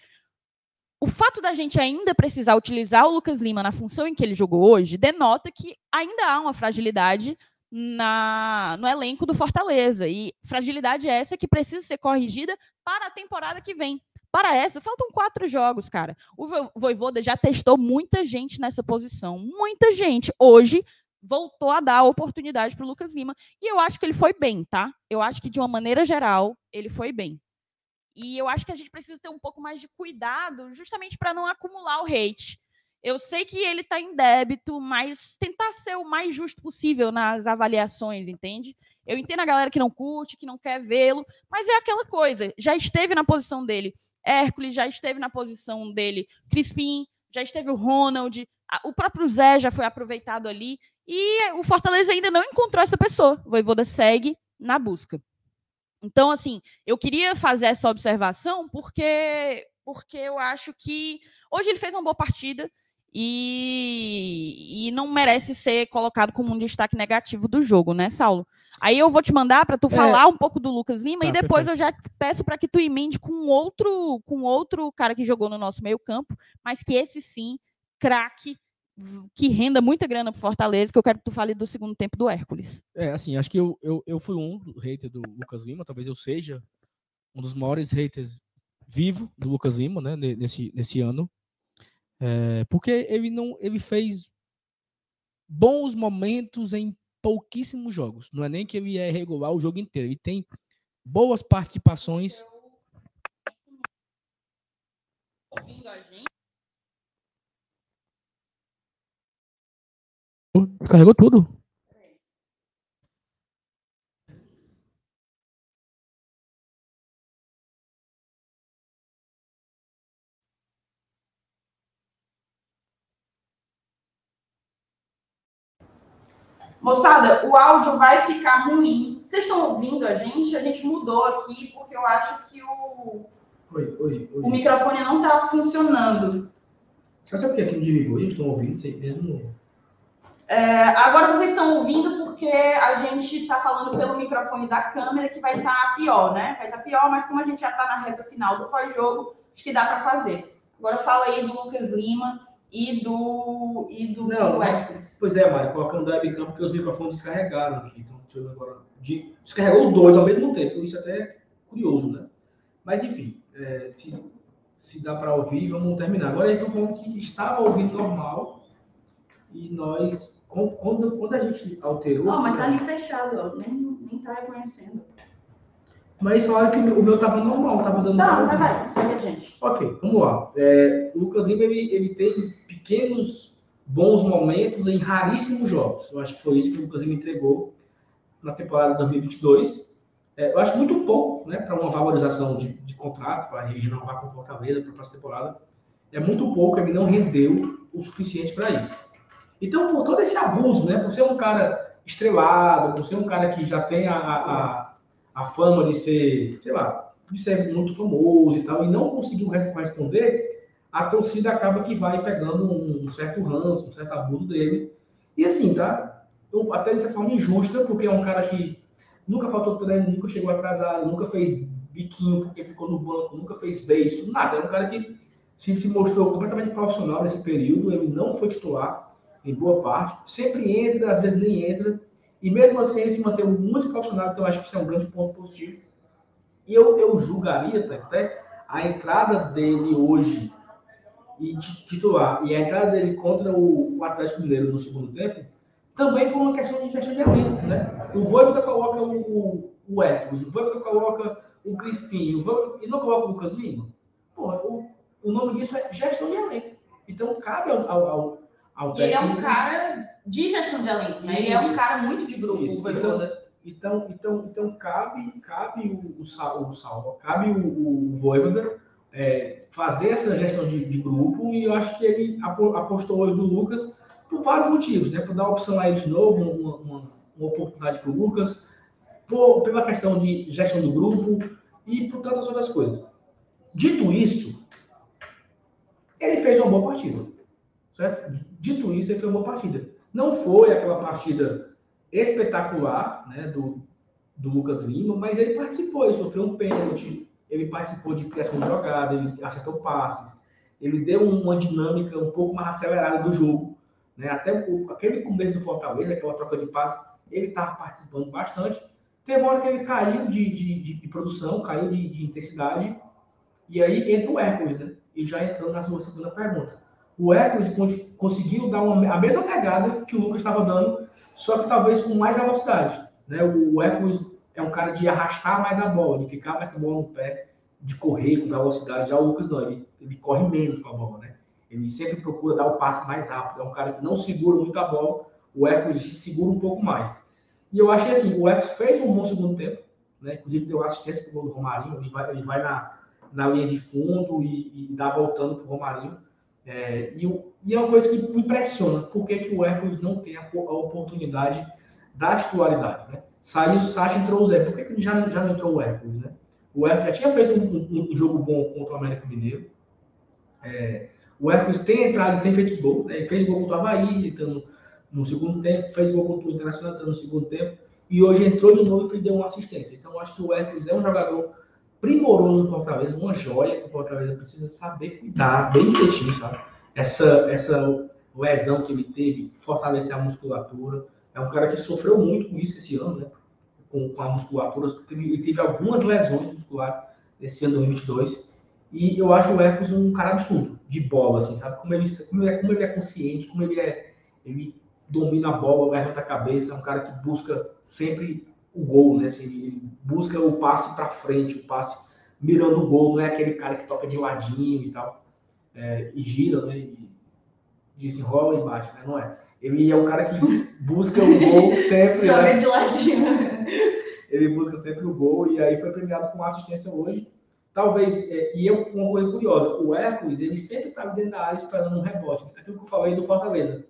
O fato da gente ainda precisar utilizar o Lucas Lima na função em que ele jogou hoje denota que ainda há uma fragilidade na, no elenco do Fortaleza. E fragilidade essa que precisa ser corrigida para a temporada que vem. Para essa, faltam quatro jogos, cara. O Vo- Voivoda já testou muita gente nessa posição. Muita gente. Hoje voltou a dar a oportunidade para o Lucas Lima. E eu acho que ele foi bem, tá? Eu acho que, de uma maneira geral, ele foi bem. E eu acho que a gente precisa ter um pouco mais de cuidado, justamente para não acumular o hate. Eu sei que ele está em débito, mas tentar ser o mais justo possível nas avaliações, entende? Eu entendo a galera que não curte, que não quer vê-lo, mas é aquela coisa. Já esteve na posição dele Hércules, já esteve na posição dele Crispim, já esteve o Ronald, o próprio Zé já foi aproveitado ali. E o Fortaleza ainda não encontrou essa pessoa. O Voivoda segue na busca. Então, assim, eu queria fazer essa observação porque, porque eu acho que hoje ele fez uma boa partida e, e não merece ser colocado como um destaque negativo do jogo, né, Saulo? Aí eu vou te mandar para tu É. falar um pouco do Lucas Lima Tá, e depois perfeito. eu já peço para que tu emende com outro, com outro cara que jogou no nosso meio-campo, mas que esse sim, craque, que renda muita grana pro Fortaleza, que eu quero que tu fale do segundo tempo do Hércules. É, assim, acho que eu, eu, eu fui um hater do Lucas Lima, talvez eu seja um dos maiores haters vivo do Lucas Lima, né, ne- nesse, nesse ano. É, porque ele não, ele fez bons momentos em pouquíssimos jogos. Não é nem que ele é regular o jogo inteiro, ele tem boas participações. Ouvindo a gente? Carregou tudo. Moçada, o áudio vai ficar ruim. Vocês estão ouvindo a gente? A gente mudou aqui porque eu acho que o, Oi, oi, oi. o microfone não está funcionando. Você sabe o que é que me ligou? Eles estão ouvindo, vocês mesmo. É, agora vocês estão ouvindo porque a gente está falando pelo microfone da câmera que vai estar pior, né? Vai estar pior, mas como a gente já está na reta final do pós-jogo, acho que dá para fazer. Agora fala aí do Lucas Lima e do e do, Não. Pois é, Mário, colocando o webcam porque os microfones descarregaram aqui. Então, deixa eu ver agora. De- Descarregou os dois ao mesmo tempo, isso até é curioso, né? Mas enfim, é, se, se dá para ouvir, vamos terminar. Agora eles estão falando que estava ouvindo normal e nós, quando, quando a gente alterou. Não, mas tá ali fechado, ó. Nem, nem tá reconhecendo. Mas falaram que o meu estava normal, estava dando. Tá, ouvir. vai, vai, segue adiante. Ok, vamos lá. É, o Lucas Lima ele, ele teve pequenos bons momentos em raríssimos jogos. Eu acho que foi isso que o Lucas Lima entregou na temporada de 2022. É, eu acho muito pouco né, para uma valorização de, de contrato, para renovar com o Fortaleza para a próxima temporada. É muito pouco, ele não rendeu o suficiente para isso. Então, por todo esse abuso, né, por ser um cara estrelado, por ser um cara que já tem a, a, a- fama de ser, sei lá, de ser muito famoso e tal, e não conseguiu res- responder, a torcida acaba que vai pegando um, certo ranço, um certo abuso dele. E assim, tá? Eu, até de forma injusta, porque é um cara que nunca faltou treino, nunca chegou atrasado, nunca fez biquinho porque ficou no banco, nunca fez beijo, nada. É um cara que se, se mostrou completamente profissional nesse período, ele não foi titular em boa parte, sempre entra, às vezes nem entra, e mesmo assim ele se manteve muito profissional, então acho que isso é um grande ponto positivo. E eu, eu julgaria até a entrada dele hoje e titular e a entrada dele contra o, o Atlético Mineiro no segundo tempo também por uma questão de gestão de elenco, né? O Voivoda coloca o, o, o Hércules, o Voivoda coloca o Crispim, o Voivoda, e não coloca o Lucas Lima. Pô, o, o nome disso é gestão de elenco. Então cabe ao, ao, ao, E ele é um técnico- cara de gestão de elenco, né? Ele é um cara muito de grupo, Isso. o Voivoda. Então, então, então cabe, cabe o, o, Sa- o Salva, cabe o, o Voivoda é, fazer essa gestão de, de grupo e eu acho que ele apo- apostou hoje no Lucas por vários motivos, né? Por dar a opção a ele de novo, uma, uma, uma oportunidade para o Lucas, por, pela questão de gestão do grupo e por tantas outras coisas. Dito isso, ele fez uma boa partida. Certo? Dito isso, ele fez uma boa partida. Não foi aquela partida espetacular né, do, do Lucas Lima, mas ele participou, ele sofreu um pênalti, ele participou de criação de jogada, ele acertou passes, ele deu uma dinâmica um pouco mais acelerada do jogo. Né? Até o, aquele começo do Fortaleza, aquela troca de passes, ele estava participando bastante. Teve uma hora que ele caiu de, de, de- de produção, caiu de, de intensidade, e aí entra o Hércules, né? E já entrando na sua segunda pergunta. O con- conseguiu dar uma, a mesma pegada que o Lucas estava dando, só que talvez com mais velocidade. Né? O, Hércules é um cara de arrastar mais a bola, de ficar mais com a bola no pé, de correr com velocidade. Já o Lucas não, ele, ele corre menos com a bola, né? Ele sempre procura dar o passe mais rápido. É um cara que não segura muito a bola, o Hércules segura um pouco mais. E eu achei assim, o Hércules fez um bom segundo tempo, né? Inclusive deu assistência para o Romarinho, ele vai, ele vai na, na linha de fundo e, e dá voltando para o Romarinho. É, e, e é uma coisa que impressiona, por que, que o Hércules não tem a, a oportunidade da titularidade, né? Saiu o Sacha, entrou o Zé. Por que, que já, já não entrou o Hércules, né? O Hércules já tinha feito um, um- um jogo bom contra o América Mineiro. É, o Hércules tem entrado, tem feito gol, né? Fez gol contra o Havaí, então, no segundo tempo, fez gol contra o Internacional no segundo tempo, e hoje entrou de novo e deu uma assistência. Então, acho que o Hércules é um jogador primoroso do Fortaleza, uma joia que o Fortaleza precisa saber cuidar bem direitinho, sabe? Essa, essa lesão que ele teve, fortalecer a musculatura. É um cara que sofreu muito com isso esse ano, né? Com, com a musculatura. Ele teve algumas lesões musculares esse ano 2022. E eu acho o Hércules um cara absurdo, de bola, assim, sabe? Como ele, como ele, é, como ele é consciente, como ele é. Ele domina a bola, levanta a cabeça, é um cara que busca sempre o gol, né? Assim, ele busca o passe para frente, o passe mirando o gol, não é aquele cara que toca de ladinho e tal, é, e gira, né? E desenrola e bate, né? Não é. Ele é um cara que busca o gol sempre. Joga né? de ladinho. Ele busca sempre o gol e aí foi premiado com uma assistência hoje. Talvez, é, e eu, uma coisa curiosa, o Hércules, ele sempre estava dentro da área esperando um rebote. Aquilo que eu falei do Fortaleza.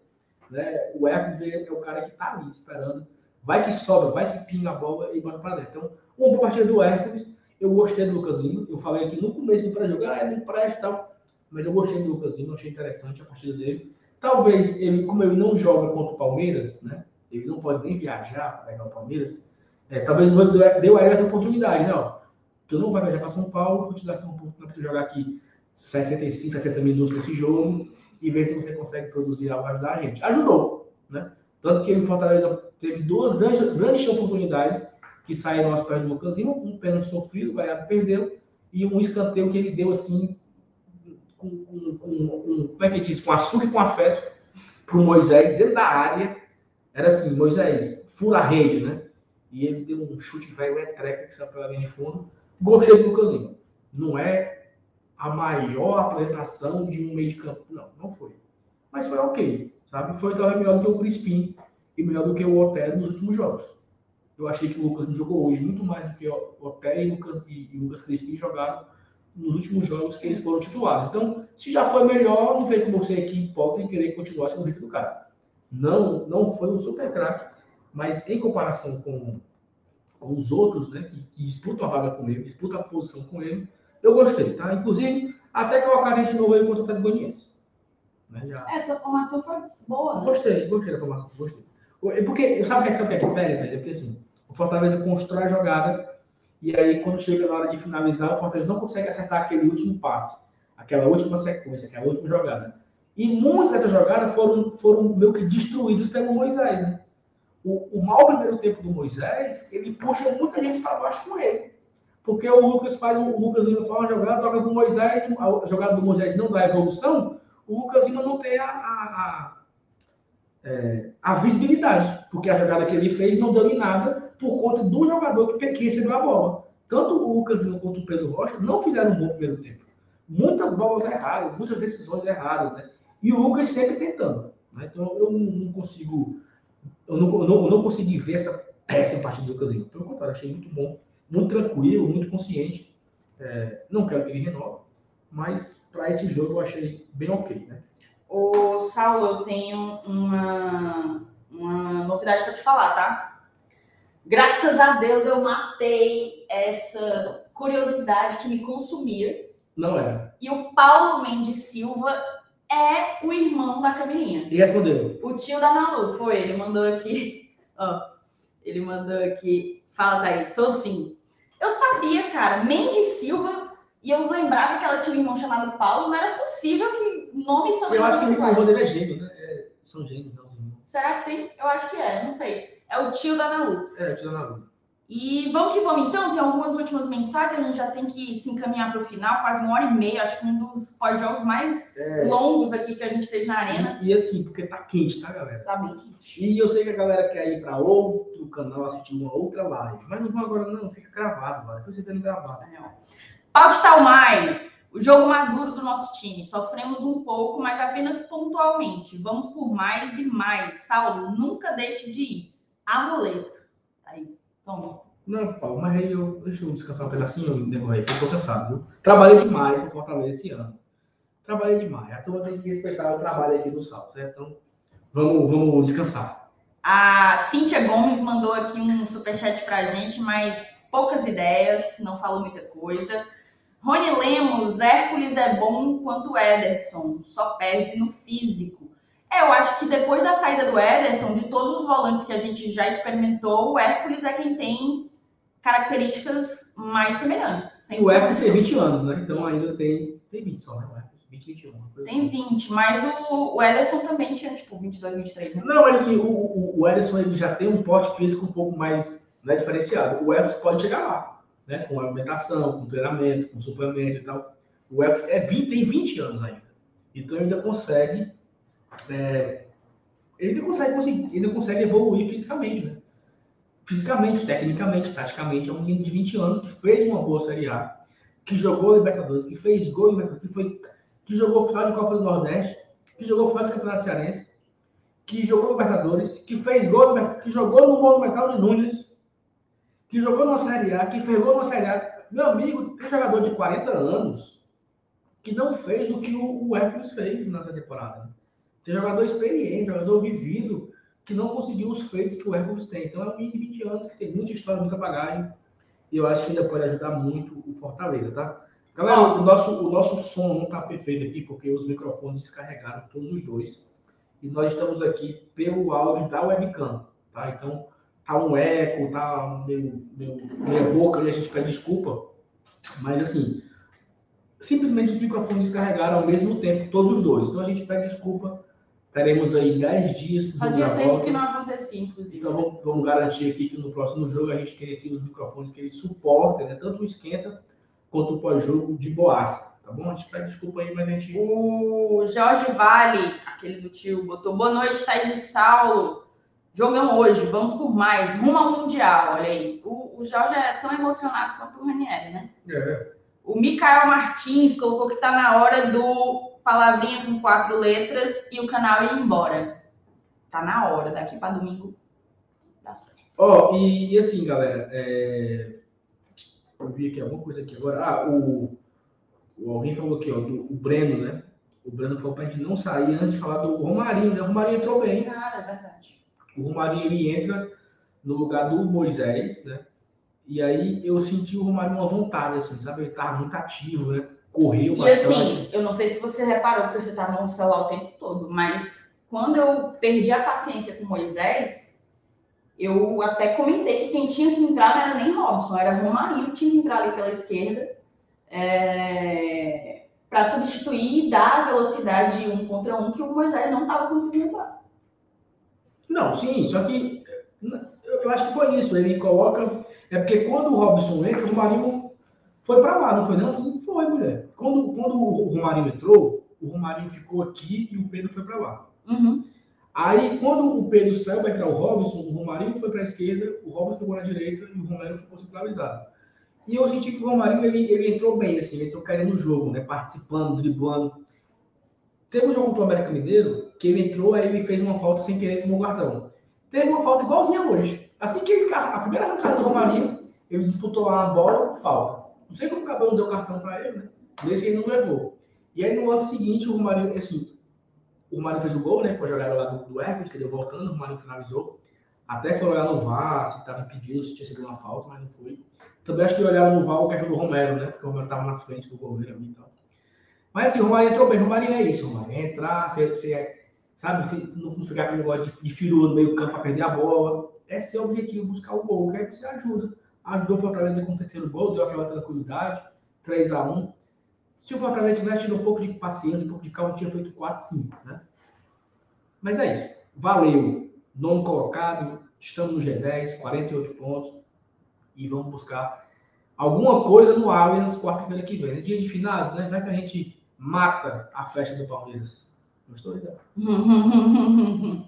Né? O Hércules é o cara que está ali esperando. Vai que sobra, vai que pinga a bola e bota para dentro. Então, uma boa partida do Hércules. Eu gostei do Lucasinho. Eu falei aqui no começo do pré-jogo, ah, ele não presta tal. Mas eu gostei do Lucasinho, achei interessante a partida dele. Talvez ele, como ele não joga contra o Palmeiras, né? Ele não pode nem viajar para pegar o Palmeiras. É, talvez o deu a ele essa oportunidade? Ó, tu não vai viajar para São Paulo, vou te dar aqui uma oportunidade para jogar aqui 65, 70 minutos nesse jogo e ver se você consegue produzir algo ajudar a gente. Ajudou, né? Tanto que ele Fortaleza teve duas grandes, grandes oportunidades que saíram aos pés do Lucas um pênalti sofrido, o Galhardo perdeu, e um escanteio que ele deu assim, com, com, com, com como é que diz, com açúcar e com afeto, para o Moisés, dentro da área. Era assim, Moisés, fura a rede, né? E ele deu um chute velho etreca que saiu pela linha de fundo. Gostei do Lucas Não é a maior apresentação de um meio de campo. Não, não foi. Mas foi ok, sabe? Foi talvez melhor do que o Crispim e melhor do que o Otero nos últimos jogos. Eu achei que o Lucas jogou hoje muito mais do que o Otero e o Lucas, e, e Lucas Crispim jogaram nos últimos jogos que eles foram titulares. Então, se já foi melhor, não tem como você aqui hipócrita e querer continuar sendo o ritmo do cara. Não, não foi um super craque, mas em comparação com, com os outros, né, que, que disputam a vaga com ele, disputam a posição com ele, eu gostei, tá? Inclusive, até que eu acabei de novo aí contra o Atlético Goianiense. Né? Já... Essa formação foi boa, né? Gostei, gostei da formação, gostei. Porque, sabe o que é que, é que pega, velho? Porque assim, o Fortaleza constrói a jogada e aí quando chega na hora de finalizar, o Fortaleza não consegue acertar aquele último passe, aquela última sequência, aquela última jogada. E muitas dessas jogadas foram, foram meio que destruídas pelo Moisés, né? O, o mau primeiro tempo do Moisés, ele puxa muita gente para baixo com ele. Porque o Lucas faz o Lucas Lima faz uma jogada, toca do Moisés, a jogada do Moisés não dá evolução, o Lucas Lima não tem a, a, a, é, a, visibilidade, porque a jogada que ele fez não deu em nada por conta do jogador que, que recebeu a bola. Tanto o Lucas quanto o Pedro Rocha não fizeram um bom primeiro tempo. Muitas bolas erradas, muitas decisões erradas, né? E o Lucas sempre tentando. Né? Então eu não consigo, eu não, não, não consegui ver essa péssima partida do Lucas. Pelo contrário, achei muito bom muito tranquilo, muito consciente. É, não quero que ele renove, mas para esse jogo eu achei bem ok, né? Ô, Saulo, eu tenho uma, uma novidade para te falar, tá? Graças a Deus eu matei essa curiosidade que me consumia. Não é. E o Paulo Mendes Silva é o irmão da Camilinha. E respondeu? O tio da Nalu, foi. Ele mandou aqui. Ó, ele mandou aqui. Fala, Thaís. Sou sim. Eu sabia, cara, Mendes Silva, e eu lembrava que ela tinha um irmão chamado Paulo, não era possível que nome e sobrenome Eu acho que o irmão dele é gêmeo, né? É, são gêmeos, não. Será que tem? Eu acho que é, não sei. É o tio da Nalu. É, o tio da Nalu. E vamos que vamos então, tem algumas últimas mensagens, a gente já tem que se encaminhar para o final, quase uma hora e meia, acho que um dos pós-jogos mais é. longos aqui que a gente fez na arena. E, e, assim, porque tá quente, tá, galera? Tá bem quente. E eu sei que a galera quer ir para outro canal assistir uma outra live, mas não vou agora não, fica gravado, vai. Depois você tendo gravado. É. Pau de Talmai, o jogo maduro do nosso time. Sofremos um pouco, mas apenas pontualmente. Vamos por mais e mais. Saulo, nunca deixe de ir. Amuleto. Aí, toma. Não, Paulo, mas aí eu. Deixa eu descansar um pedacinho, decorrer, fico cansado. Viu? Trabalhei demais com Fortaleza esse ano. Trabalhei demais. A turma tem que respeitar o trabalho aqui do Sal, certo? Então, vamos, vamos descansar. A Cíntia Gomes mandou aqui um superchat pra gente, mas poucas ideias, não falou muita coisa. Rony Lemos, Hércules é bom quanto Ederson, só perde no físico. É, eu acho que depois da saída do Ederson, de todos os volantes que a gente já experimentou, o Hércules é quem tem características mais semelhantes. O Hércules tem 20 anos, né? Então ainda tem, tem 20 só, né? 20, 21. Tem 20, assim. mas o, o Ederson também tinha, tipo, 22, 23, né? Não, mas assim, o, o, o Ederson ele já tem um porte físico um pouco mais né, diferenciado. O Ederson pode chegar lá, né? Com alimentação, com treinamento, com suplemento e tal. O Ederson é 20, tem 20 anos ainda. Então ainda consegue. É, ele consegue, consegue evoluir fisicamente, né? fisicamente, tecnicamente, taticamente, é um menino de 20 anos que fez uma boa Série A, que jogou Libertadores, que fez gol Libertadores, que, foi, que jogou final de Copa do Nordeste, que jogou final de Campeonato Cearense, que jogou Libertadores, que fez gol, que jogou no Monumental de Nunes, que jogou na Série A, que fez gol na Série A. Meu amigo, tem jogador de 40 anos que não fez o que o, o Hércules fez nessa temporada. Tem jogador experiente, jogador vivido, que não conseguiu os feitos que o Hércules tem. Então é um menino de 20 anos que tem muita história, muita bagagem. E eu acho que ainda pode ajudar muito o Fortaleza, tá? Galera, o nosso, o nosso som não está perfeito aqui, porque os microfones descarregaram todos os dois. E nós estamos aqui pelo áudio da webcam, tá? Então, tá um eco, tá meio, meio, meia boca, e a gente pede desculpa. Mas, assim, simplesmente os microfones descarregaram ao mesmo tempo, todos os dois. Então, a gente pede desculpa. Teremos aí 10 dias para Fazia tempo volta. que não acontecia, inclusive. Então, vamos, vamos, garantir aqui que no próximo jogo a gente tem aqui os microfones que eles suportem, né? Tanto o esquenta quanto o pós-jogo de boaça. Tá bom? A gente pede desculpa aí, mas a gente. O Jorge Vale, aquele do tio, botou boa noite, Thaís de Saulo. Jogamos hoje, vamos por mais, rumo ao Mundial, olha aí. O, o Jorge é tão emocionado quanto o Ranieri, né? É. O Mikael Martins colocou que tá na hora do palavrinha com quatro letras e o canal ir embora. Tá na hora, daqui para domingo dá certo. Ó, oh, e, e, assim, galera, é eu vi aqui alguma coisa aqui agora. Ah, o, o alguém falou aqui, ó, do, o Breno, né? O Breno falou pra gente não sair antes de falar do Romarinho, né? O Romarinho entrou bem. Cara, é verdade. O Romarinho ele entra no lugar do Moisés, né? E aí eu senti o Romarinho uma vontade, assim, sabe? Ele tava muito ativo, né? Correu bastante. E assim, eu não sei se você reparou que você tava no celular o tempo todo, mas quando eu perdi a paciência com Moisés, eu até comentei que quem tinha que entrar não era nem Robson, era Romarinho que tinha que entrar ali pela esquerda é, para substituir e dar velocidade de um contra um que o Moisés não estava conseguindo dar. Não, sim, só que eu acho que foi isso. Ele coloca. É porque quando o Robson entra, o Romarinho foi para lá, não foi não? Assim foi, mulher. Quando, quando o Romarinho entrou, o Romarinho ficou aqui e o Pedro foi para lá. Uhum. Aí, quando o Pedro saiu para entrar o Robson, o Romarinho foi para a esquerda, o Robson ficou na direita e o Romero ficou centralizado. E eu senti que o Romarinho ele, ele entrou bem, assim, ele entrou querendo o jogo, né? participando, driblando. Teve um jogo do América Mineiro que ele entrou, aí ele fez uma falta sem querer tomou o cartão. Teve uma falta igualzinha hoje. Assim que ele, a primeira arrancada do Romarinho, ele disputou lá a bola, falta. Não sei como o Cabelo deu cartão para ele, né? Nesse ele não levou. E aí no lance seguinte, o Romarinho, assim, o Romário fez o gol, né? Foi jogada lá do, do Hércules, que deu voltando, o Romário finalizou. Até foi olhar no VAR se estava impedido, se tinha sido uma falta, mas não foi. Também acho que olharam no VAR o carro do Romero, né? Porque o Romero estava na frente do goleiro ali e tal. Mas assim, o Romário entrou bem. O Romário é isso, Romário. É entrar, você, você sabe, você não ficar com negócio de, de no meio campo para perder a bola. É seu objetivo, buscar o gol. Que aí você ajuda. Ajudou o Fortaleza com o gol, deu aquela tranquilidade. 3 a 1 se o Fortaleza tivesse tido um pouco de paciência, um pouco de calma, tinha feito 4, 5, né? Mas é isso. Valeu. Nono colocado, estamos no G10, 48 pontos. E vamos buscar alguma coisa no Allianz quarta-feira que vem. É dia de finais, né? Vai que a gente mata a festa do Palmeiras. Gostou, então?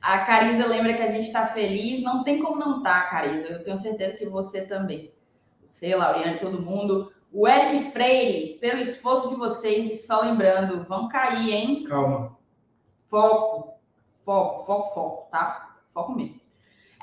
A Carisa lembra que a gente está feliz. Não tem como não estar, tá, Carisa. Eu tenho certeza que você também. Você, Lauriane, todo mundo. O Eric Freire, pelo esforço de vocês, e só lembrando, vão cair, hein? Calma. Foco, foco, foco, foco, tá? Foco mesmo.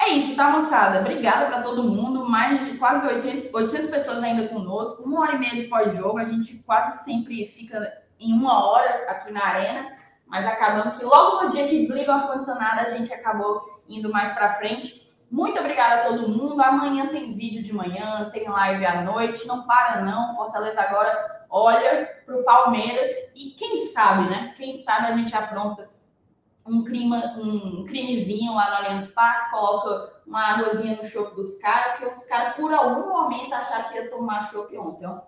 É isso, tá, moçada? Obrigada para todo mundo. Mais de quase 800, 800 pessoas ainda conosco. Uma hora e meia de pós-jogo. A gente quase sempre fica em uma hora aqui na arena. Mas acabando que logo no dia que desliga o ar-condicionado, a gente acabou indo mais para frente. Muito obrigada a todo mundo. Amanhã tem vídeo de manhã, tem live à noite. Não para, não. Fortaleza agora olha para o Palmeiras e quem sabe, né? Quem sabe a gente apronta um, crime, um crimezinho lá no Allianz Parque, coloca uma águazinha no chope dos caras, porque os caras, por algum momento, acharam que ia tomar chope ontem, ó.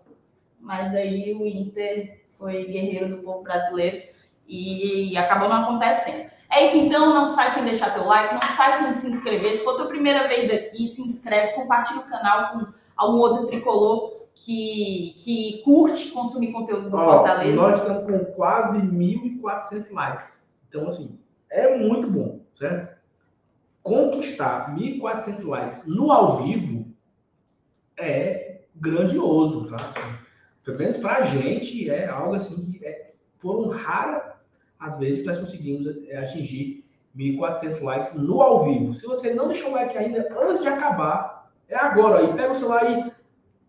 Mas aí o Inter foi guerreiro do povo brasileiro e acabou não acontecendo. É isso então, não sai sem deixar teu like, não sai sem se inscrever. Se for tua primeira vez aqui, se inscreve, compartilha o canal com algum outro tricolor que, que curte consumir conteúdo do Ó, Fortaleza. Nós estamos com quase 1.400 likes. Então, assim, é muito bom, certo? Conquistar 1.400 likes no ao vivo é grandioso, tá? Pelo menos pra gente é algo assim que é, foram raras às vezes que nós conseguimos é, atingir 1.400 likes no ao vivo. Se você não deixou o like ainda, antes de acabar, é agora aí. Pega o celular e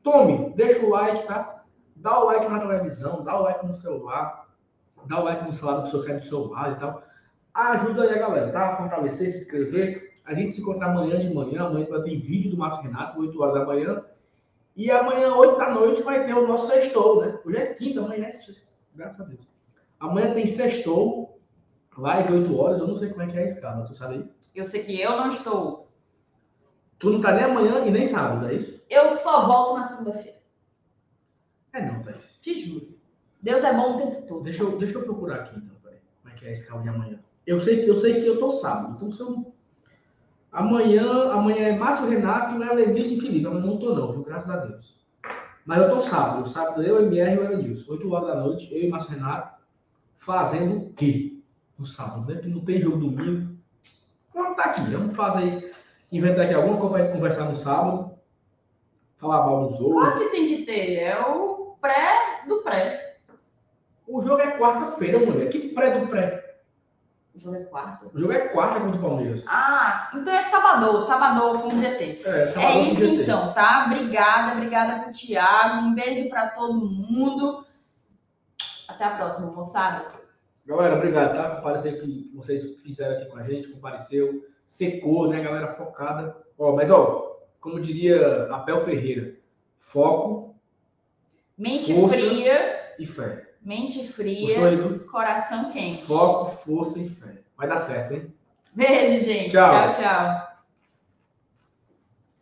tome, deixa o like, tá? Dá o like na televisão, dá o like no celular. dá o like no celular do seu lado e tal. Ajuda aí a galera, tá? Fortalecer, se inscrever. A gente se encontra amanhã de manhã. Amanhã vai ter vídeo do Márcio Renato, 8 horas da manhã. E amanhã, 8 da noite, vai ter o nosso sextou, né? Hoje é quinta, amanhã é sexta. Graças a Deus. Amanhã tem sextou, live 8 horas. Eu não sei como é que é a escala, tu sabe aí? Eu sei que eu não estou. Tu não tá nem amanhã e nem sábado, é isso? Eu só volto na segunda-feira. É não, Thaís. Te juro. Deus é bom o tempo todo. Deixa eu, deixa eu procurar aqui, então, peraí. Como é que é a escala de amanhã? Eu sei, que- eu sei que eu tô sábado, então. Amanhã, amanhã é Márcio Renato e o Elenilson Felipe. Amanhã não tô não, viu? Graças a Deus. Mas eu tô sábado. Sábado eu, MR e o Elenilson. 8 horas da noite, eu e Márcio Renato fazendo o quê? No sábado, né? Que não tem jogo domingo. Vamos tá aqui, vamos fazer, inventar aqui alguma coisa gente conversar no sábado. Falar mal dos outros. Claro que tem que ter. É o pré do pré. O jogo é quarta-feira, mulher. Que pré do pré? O jogo é quarto. O jogo é quarta contra o Palmeiras. Ah, então é sábado. Sábado com GT. É, É isso GT. então, tá? Obrigada, obrigada pro Thiago. Um beijo pra todo mundo. Até a próxima, moçada. Galera, obrigado, tá? Comparecer que vocês fizeram aqui com a gente, compareceu, secou, né, galera focada. Ó, mas ó, como diria Abel Ferreira, foco Mente fria, e fé. Mente Gostou fria, do coração quente. foco, força e fé. Vai dar certo, hein? Beijo, gente. Tchau. tchau. tchau.